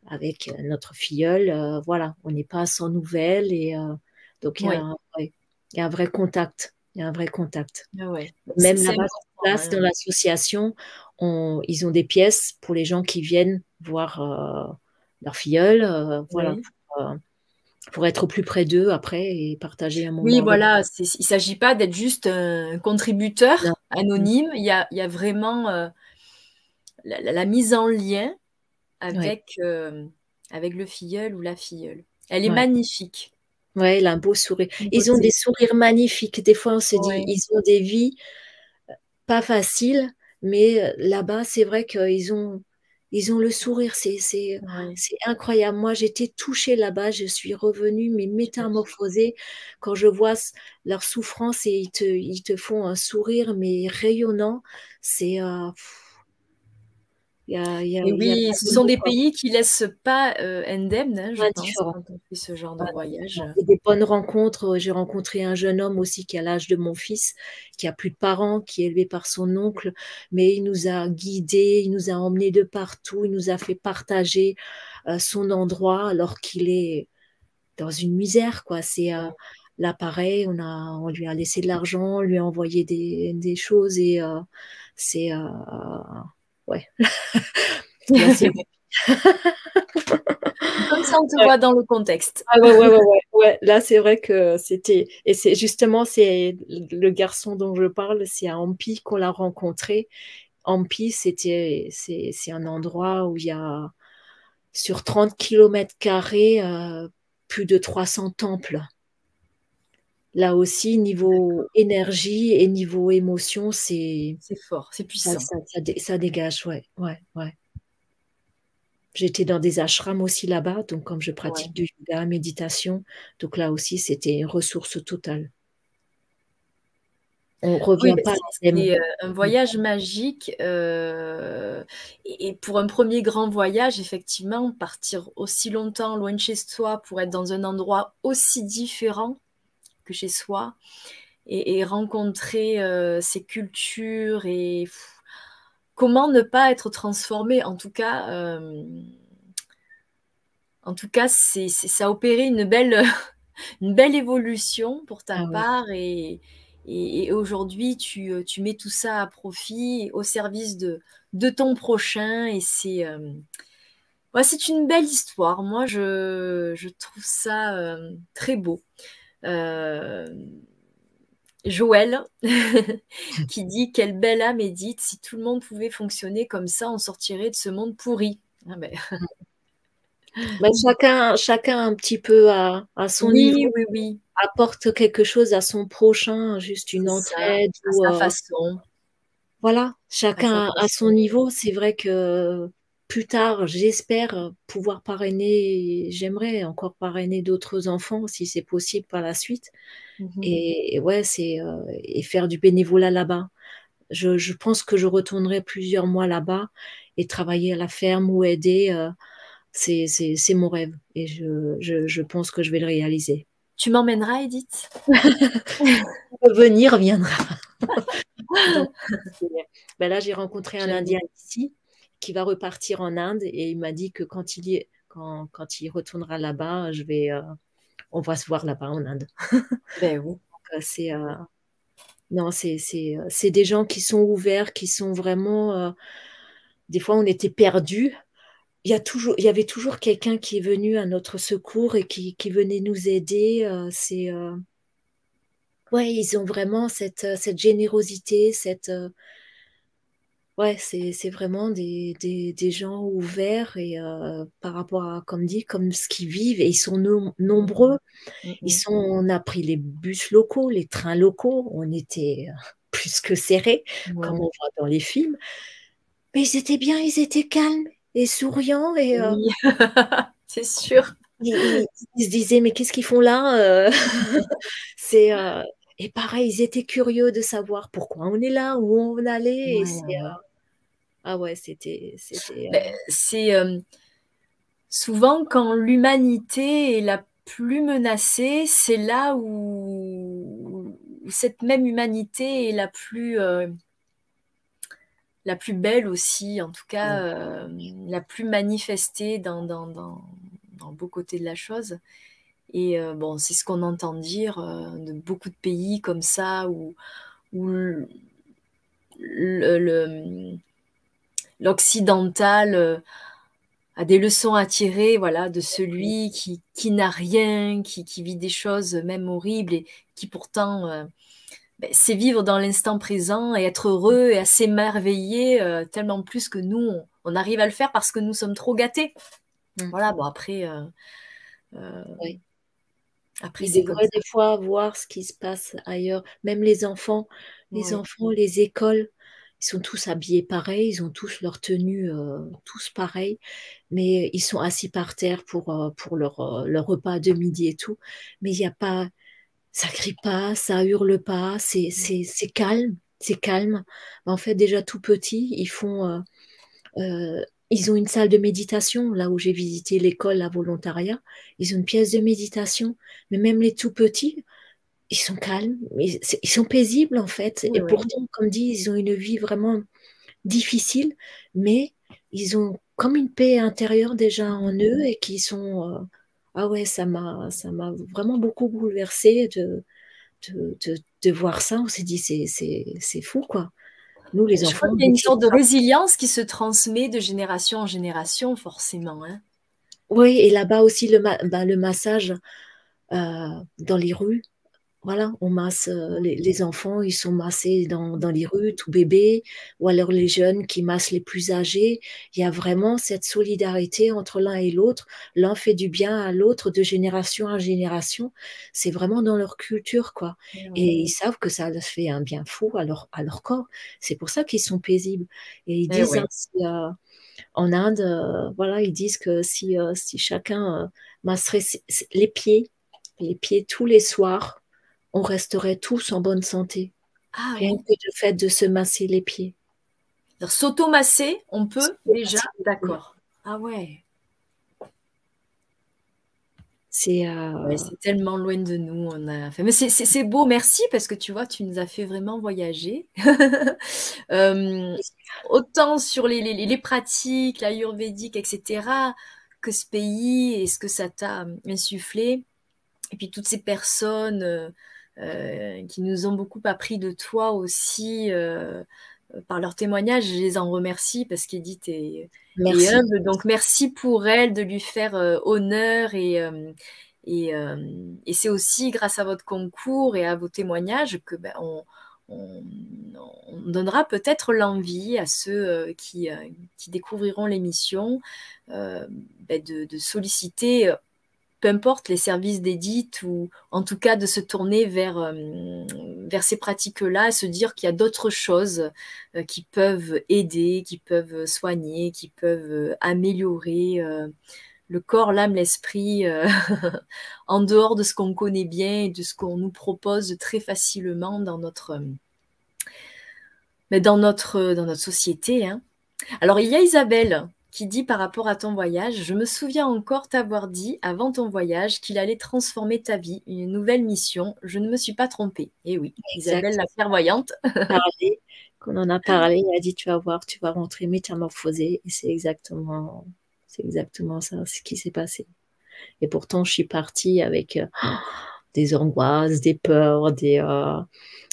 avec notre filleule. voilà, on n'est pas sans nouvelles et donc il y, a un, il y, a un vrai contact. Il y a un vrai contact. Ah ouais. Même là-bas, dans l'association, ils ont des pièces pour les gens qui viennent voir leur filleule, euh, voilà, euh, pour, être au plus près d'eux après et partager un moment. Oui, voilà, il ne s'agit pas d'être juste un contributeur anonyme, il y a, y a, vraiment euh, la, mise en lien avec, avec le filleul ou la filleule. Elle est magnifique. Ouais, elle a un beau sourire. Ils ont des sourires magnifiques. Des fois, on se dit, ils ont des vies pas faciles, mais là-bas, c'est vrai qu'ils ont, ils ont le sourire, c'est c'est incroyable. Moi, j'étais touchée là-bas, je suis revenue, mais métamorphosée quand je vois leur souffrance et ils te, ils te font un sourire, mais rayonnant. C'est. Euh, oui, ce sont des pays qui laissent pas euh, indemnes, hein, je pense, quand on fait ce genre de voyage. Des bonnes rencontres. J'ai rencontré un jeune homme aussi qui a l'âge de mon fils, qui a plus de parents, qui est élevé par son oncle, mais il nous a guidés, il nous a emmenés de partout, il nous a fait partager euh, son endroit alors qu'il est dans une misère, quoi. C'est euh, là pareil, on a, on lui a laissé de l'argent, on lui a envoyé des, des choses et euh, c'est ouais. Comme ça, on te voit dans le contexte. Ah ouais, ouais, ouais, ouais. Là, c'est vrai que c'était. Et c'est justement, c'est le garçon dont je parle, c'est à Ampi qu'on l'a rencontré. Ampi, c'était, c'est, un endroit où il y a, sur 30 km, euh, plus de 300 temples là aussi, niveau énergie et niveau émotion, c'est. C'est fort, c'est puissant. Ça, dégage, ouais, ouais, ouais. J'étais dans des ashrams aussi là-bas, donc comme je pratique du yoga, méditation, donc là aussi, c'était ressource totale. On revient pas. C'était euh, un voyage magique. Euh, et, pour un premier grand voyage, effectivement, partir aussi longtemps loin de chez soi pour être dans un endroit aussi différent, chez soi et, rencontrer euh, ces cultures et comment ne pas être transformé? En tout cas, euh, en tout cas, c'est, ça a opéré une belle, une belle évolution pour ta ah part et, et, aujourd'hui, tu, tu, mets tout ça à profit au service de, de ton prochain et c'est euh, c'est une belle histoire. Moi, je, je trouve ça très beau. Euh, Joël qui dit quelle belle âme Edith, si tout le monde pouvait fonctionner comme ça, on sortirait de ce monde pourri. Ah ben. Ben, chacun, chacun un petit peu à, son niveau. Oui, oui. Apporte quelque chose à son prochain, juste une entraide. ou, sa euh, façon. Voilà, chacun à, son niveau. C'est vrai que plus tard, j'espère pouvoir parrainer, j'aimerais encore parrainer d'autres enfants si c'est possible par la suite. Mmh et, ouais, c'est et faire du bénévolat là-bas. Je, je, pense que je retournerai plusieurs mois là-bas et travailler à la ferme ou aider. c'est mon rêve et je, je, je, pense que je vais le réaliser. Tu m'emmèneras, Edith? Venir viendra. ben là, j'ai rencontré un Indien ici qui va repartir en Inde et il m'a dit que quand il, y, quand, quand il retournera là-bas, je vais, euh, on va se voir là-bas en Inde. ben oui. Euh, c'est euh, non, c'est c'est des gens qui sont ouverts, qui sont vraiment. des fois, on était perdus. Il y, a toujours, il y avait toujours quelqu'un qui est venu à notre secours et qui, qui venait nous aider. c'est ouais, ils ont vraiment cette, cette générosité, cette ouais, c'est vraiment des, des, des, gens ouverts et euh, par rapport à, comme dit, comme ce qu'ils vivent, et ils sont nombreux. Mmh ils sont, on a pris les bus locaux, les trains locaux, on était euh, plus que serrés, comme on voit dans les films. Mais ils étaient bien, ils étaient calmes et souriants. Et, euh, c'est sûr. Ils, se disaient, mais qu'est-ce qu'ils font là C'est et pareil, ils étaient curieux de savoir pourquoi on est là, où on allait. et ah ouais, c'était. Ben, c'est souvent quand l'humanité est la plus menacée, c'est là où, cette même humanité est la plus la plus belle aussi, en tout cas la plus manifestée dans, dans, dans, dans, beau côté de la chose. Et bon, c'est ce qu'on entend dire de beaucoup de pays comme ça où, où le, le, l'occidental euh, a des leçons à tirer voilà, de celui qui, qui n'a rien, qui, qui, vit des choses même horribles et qui pourtant euh, ben, sait vivre dans l'instant présent et être heureux et à s'émerveiller euh, tellement plus que nous, on, arrive à le faire parce que nous sommes trop gâtés. Mmh. Voilà, bon après... oui. Après, c'est vrai des fois voir ce qui se passe ailleurs, même les enfants, les enfants, les écoles, ils sont tous habillés pareil, ils ont tous leur tenue, euh, tous pareil, mais ils sont assis par terre pour, euh, pour leur, euh, leur repas de midi et tout. Mais il n'y a pas, ça crie pas, ça hurle pas, c'est, c'est, c'est calme, c'est calme. En fait, déjà tout petit, ils font, ils ont une salle de méditation, là où j'ai visité l'école à volontariat. Ils ont une pièce de méditation, mais même les tout petits, ils sont calmes, ils, sont paisibles en fait. et pourtant, comme dit, ils ont une vie vraiment difficile, mais ils ont comme une paix intérieure déjà en eux et qui sont. Euh, ah ouais, ça m'a, ça m'a vraiment beaucoup bouleversé de, de, de, voir ça. On s'est dit, c'est, c'est, fou quoi. Nous, les enfants. il y a une sorte de résilience qui se transmet de génération en génération, forcément. Hein. Oui, et là-bas aussi, le, bah, le massage euh, dans les rues, voilà, on masse euh, les, enfants, ils sont massés dans, les rues, tout bébé, ou alors les jeunes qui massent les plus âgés. Il y a vraiment cette solidarité entre l'un et l'autre. L'un fait du bien à l'autre de génération en génération. C'est vraiment dans leur culture, quoi. Et ils savent que ça fait un bien fou à leur, à leur corps. C'est pour ça qu'ils sont paisibles. Et ils disent euh, en Inde, euh, voilà, ils disent que si, si chacun masserait les pieds, les pieds tous les soirs, on resterait tous en bonne santé. Ah, Rien que le fait de se masser les pieds. S'auto-masser, on peut déjà D'accord. Ah ouais. Euh, c'est tellement loin de nous. On a... Mais c'est beau, merci, parce que tu vois, tu nous as fait vraiment voyager. Euh, autant sur les, les, les pratiques, l'ayurvédique, etc., que ce pays et ce que ça t'a insufflé. Et puis toutes ces personnes euh, euh, qui nous ont beaucoup appris de toi aussi euh, par leur témoignage. Je les en remercie parce qu'Edith est, est, humble. Donc merci pour elle de lui faire euh, honneur et, et, et c'est aussi grâce à votre concours et à vos témoignages que ben, on, on, donnera peut-être l'envie à ceux qui, qui, découvriront l'émission ben de, de, solliciter peu importe les services d'édite ou en tout cas de se tourner vers, euh, ces pratiques-là, se dire qu'il y a d'autres choses euh, qui peuvent aider, qui peuvent soigner, qui peuvent améliorer le corps, l'âme, l'esprit, en dehors de ce qu'on connaît bien et de ce qu'on nous propose très facilement dans notre, mais dans notre, dans notre société. Hein. Alors, il y a Isabelle qui dit par rapport à ton voyage, je me souviens encore t'avoir dit avant ton voyage qu'il allait transformer ta vie, une nouvelle mission. Je ne me suis pas trompée. Et eh oui, Isabelle la clairvoyante. Qu'on en a parlé, elle a dit tu vas voir, tu vas rentrer métamorphosée. Et c'est exactement, c'est exactement ça, ce qui s'est passé. Et pourtant, je suis partie avec euh, des angoisses, des peurs, des, euh,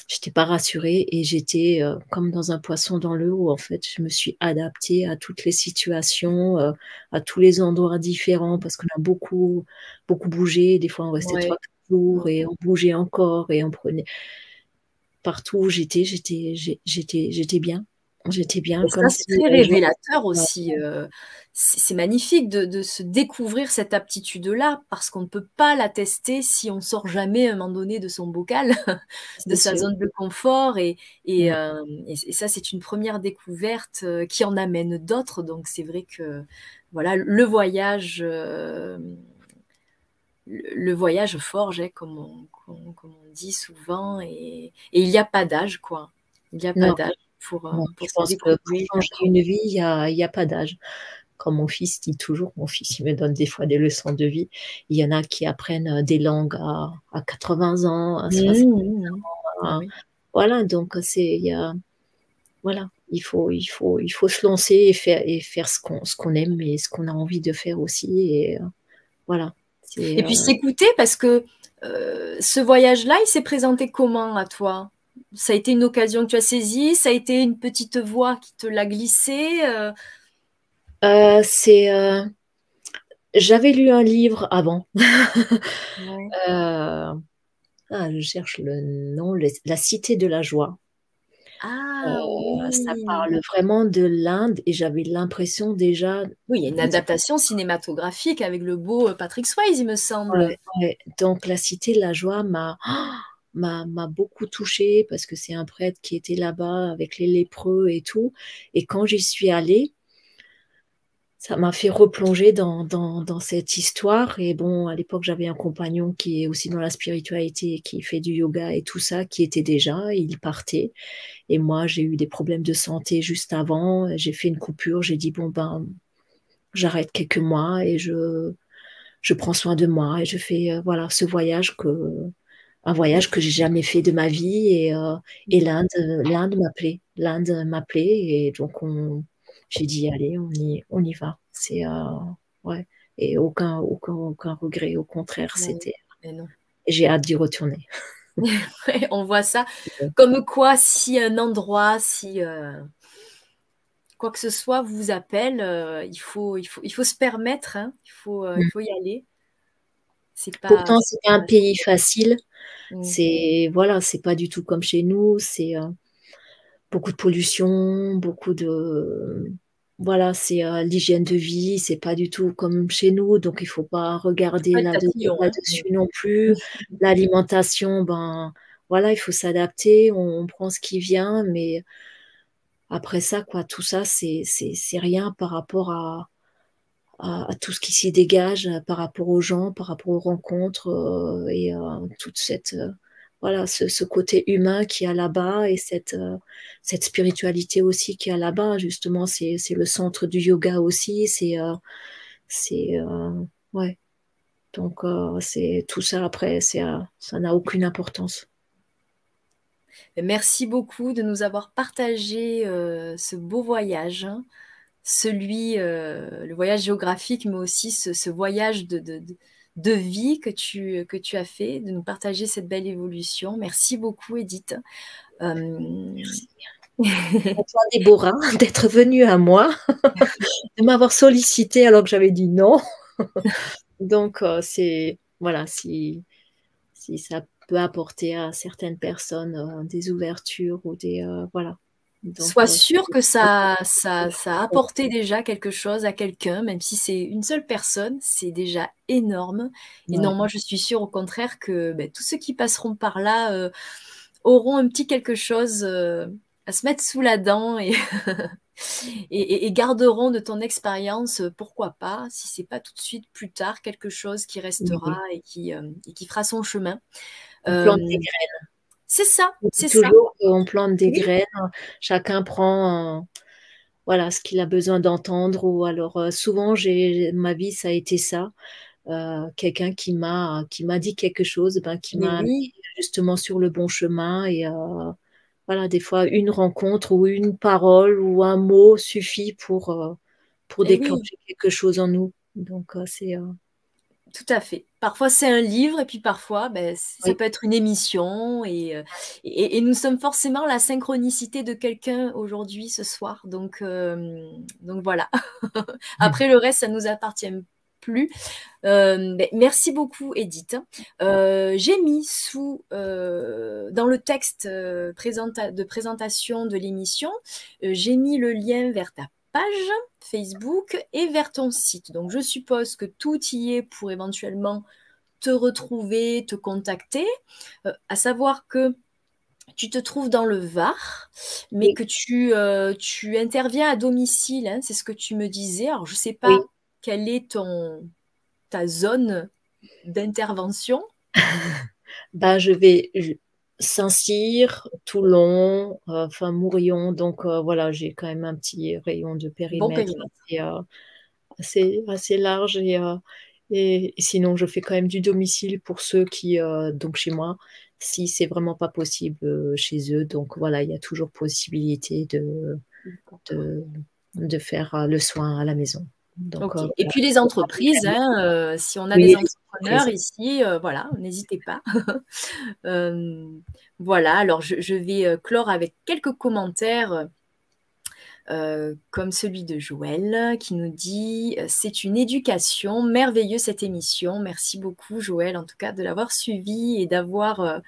j'étais pas rassurée et j'étais euh, comme dans un poisson dans le où en fait je me suis adaptée à toutes les situations, euh, à tous les endroits différents parce qu'on a beaucoup beaucoup bougé. Des fois on restait trois jours et on bougeait encore et on prenait partout où j'étais, j'étais j'étais j'étais bien. J'étais bien. comme c'est très révélateur aussi. Euh, c'est magnifique de, se découvrir cette aptitude-là parce qu'on ne peut pas la tester si on sort jamais à un moment donné de son bocal, de sa zone de confort. Et, euh, et, ça, c'est une première découverte euh, qui en amène d'autres. Donc, c'est vrai que voilà, le voyage, le, voyage forge, hein, comme, on, dit souvent. Et, il n'y a pas d'âge, quoi. Il n'y a pas d'âge pour, euh, je pense que pour changer une vie, il n'y a, y a pas d'âge. Comme mon fils dit toujours, mon fils il me donne des fois des leçons de vie. Il y en a qui apprennent euh, des langues à, à 80 ans, à 60 mmh, mmh, mmh. ans. Voilà, donc c'est il y a, voilà, il faut, il faut, il faut se lancer et faire, et faire ce qu'on, ce qu'on aime et ce qu'on a envie de faire aussi. Et euh, voilà. Et puis s'écouter parce que ce voyage-là, il s'est présenté comment à toi? Ça a été une occasion que tu as saisie Ça a été une petite voix qui te l'a glissé euh? Euh, C'est. Euh, j'avais lu un livre avant. Ah, je cherche le nom, La Cité de la Joie. Ah, Ça parle vraiment de l'Inde et j'avais l'impression déjà. Oui, il y a une adaptation cinématographique avec le beau Patrick Swayze, il me semble. Donc, La Cité de la Joie m'a m'a beaucoup touchée parce que c'est un prêtre qui était là-bas avec les lépreux et tout. Et quand j'y suis allée, ça m'a fait replonger dans, dans, cette histoire. Et bon, à l'époque, j'avais un compagnon qui est aussi dans la spiritualité, qui fait du yoga et tout ça, qui était déjà, il partait. Et moi, j'ai eu des problèmes de santé juste avant. J'ai fait une coupure. J'ai dit, bon, ben, j'arrête quelques mois et je, je prends soin de moi et je fais, euh, voilà, ce voyage que, un voyage que j'ai jamais fait de ma vie et, euh, et l'Inde, l'Inde m'appelait, l'Inde m'appelait et donc on, j'ai dit allez, on y, on y va. C'est euh, ouais et aucun, aucun, aucun regret, au contraire, c'était. J'ai hâte d'y retourner. on voit ça comme quoi si un endroit, si euh, quoi que ce soit vous appelle, il faut, il faut, il faut se permettre, hein. il faut, il mm. faut y aller. Pas, Pourtant, c'est un pays facile. Mmh. C'est voilà, c'est pas du tout comme chez nous. C'est euh, beaucoup de pollution, beaucoup de voilà, c'est euh, l'hygiène de vie. C'est pas du tout comme chez nous, donc il faut pas regarder hein. là-dessus non plus. L'alimentation, ben voilà, il faut s'adapter. On, prend ce qui vient, mais après ça, quoi, tout ça, c'est rien par rapport à à, tout ce qui s'y dégage euh, par rapport aux gens, par rapport aux rencontres euh, et euh, toute cette voilà ce, côté humain qui est là-bas et cette cette spiritualité aussi qui est là-bas. Justement c'est le centre du yoga aussi c'est c'est ouais. Donc c'est tout ça après c'est ça n'a aucune importance. Merci beaucoup de nous avoir partagé ce beau voyage. Celui, euh, le voyage géographique, mais aussi ce, voyage de, de, vie que tu, que tu as fait, de nous partager cette belle évolution. Merci beaucoup, Edith. Euh... Merci. toi, Déborah, d'être venue à moi, de m'avoir sollicité alors que j'avais dit non. Donc, euh, c'est voilà, si, si ça peut apporter à certaines personnes des ouvertures ou des voilà, Sois euh, sûr que ça, ça, ça a apporté déjà quelque chose à quelqu'un, même si c'est une seule personne, c'est déjà énorme. Et non, moi je suis sûre au contraire que ben, tous ceux qui passeront par là euh, auront un petit quelque chose euh, à se mettre sous la dent et, et, garderont de ton expérience, pourquoi pas, si c'est pas tout de suite, plus tard, quelque chose qui restera et, qui, et qui fera son chemin. On des graines. C'est ça, c'est ça. On plante des graines, chacun prend voilà ce qu'il a besoin d'entendre. Ou alors euh, souvent, j'ai ma vie, ça a été ça. Euh, quelqu'un qui m'a qui m'a dit quelque chose, ben, qui m'a mis justement sur le bon chemin. Et euh, voilà, des fois, une rencontre ou une parole ou un mot suffit pour, pour déclencher quelque chose en nous. Donc, c'est tout à fait. Parfois, c'est un livre et puis parfois, ben, ça peut être une émission. Euh, et, et, nous sommes forcément la synchronicité de quelqu'un aujourd'hui, ce soir. Donc, euh, donc voilà. Après, le reste, ça ne nous appartient plus. Euh, ben, merci beaucoup, Edith. J'ai mis sous, dans le texte de présentation de l'émission, j'ai mis le lien vers ta page Facebook et vers ton site. Donc je suppose que tout y est pour éventuellement te retrouver, te contacter, euh, à savoir que tu te trouves dans le Var, mais que tu, euh, tu interviens à domicile, hein, c'est ce que tu me disais. Alors je ne sais pas quelle est ton, ta zone d'intervention. bah, je vais, Saint-Cyr, Toulon, euh, enfin Mourion. Donc euh, voilà, j'ai quand même un petit rayon de périmètre, euh, assez, assez, large. Et, et, sinon, je fais quand même du domicile pour ceux qui, donc chez moi, si c'est vraiment pas possible chez eux. Donc voilà, il y a toujours possibilité de, de, de faire le soin à la maison. Euh, et puis les entreprises, hein, euh, si on a des entrepreneurs ici, euh, voilà, n'hésitez pas. voilà, alors je, vais clore avec quelques commentaires. comme celui de Joël qui nous dit c'est une éducation merveilleuse cette émission merci beaucoup Joël en tout cas de l'avoir suivi et d'avoir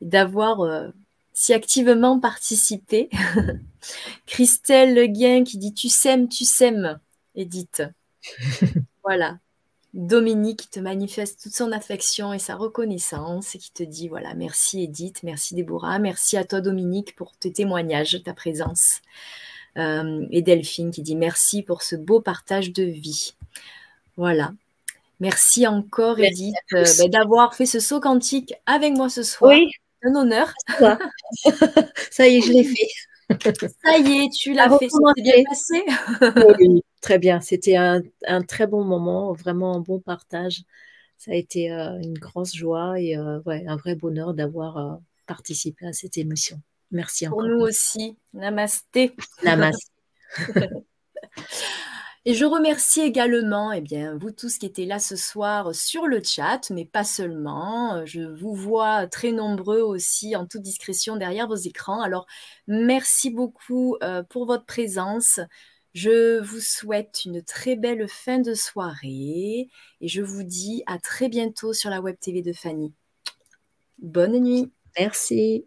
d'avoir si activement participé Christelle Le Guin qui dit tu sèmes tu sèmes Edith. voilà. Dominique qui te manifeste toute son affection et sa reconnaissance et qui te dit voilà, merci Edith, merci Déborah, merci à toi Dominique pour tes témoignages, ta présence. Euh, et Delphine qui dit merci pour ce beau partage de vie. Voilà. Merci encore Edith euh, ben, d'avoir fait ce saut quantique avec moi ce soir. Oui. Un honneur. Ça y est, je l'ai fait. Ça y est, tu l'as fait, c'est bien passé. oui, très bien. C'était un, très bon moment, vraiment un bon partage. Ça a été euh, une grosse joie et euh, ouais, un vrai bonheur d'avoir euh, participé à cette émission. Merci encore. Pour nous aussi. Namasté. Namasté. Et je remercie également eh bien, vous tous qui étaient là ce soir sur le chat, mais pas seulement. Je vous vois très nombreux aussi en toute discrétion derrière vos écrans. Alors, merci beaucoup euh, pour votre présence. Je vous souhaite une très belle fin de soirée et je vous dis à très bientôt sur la Web TV de Fanny. Bonne nuit. Merci.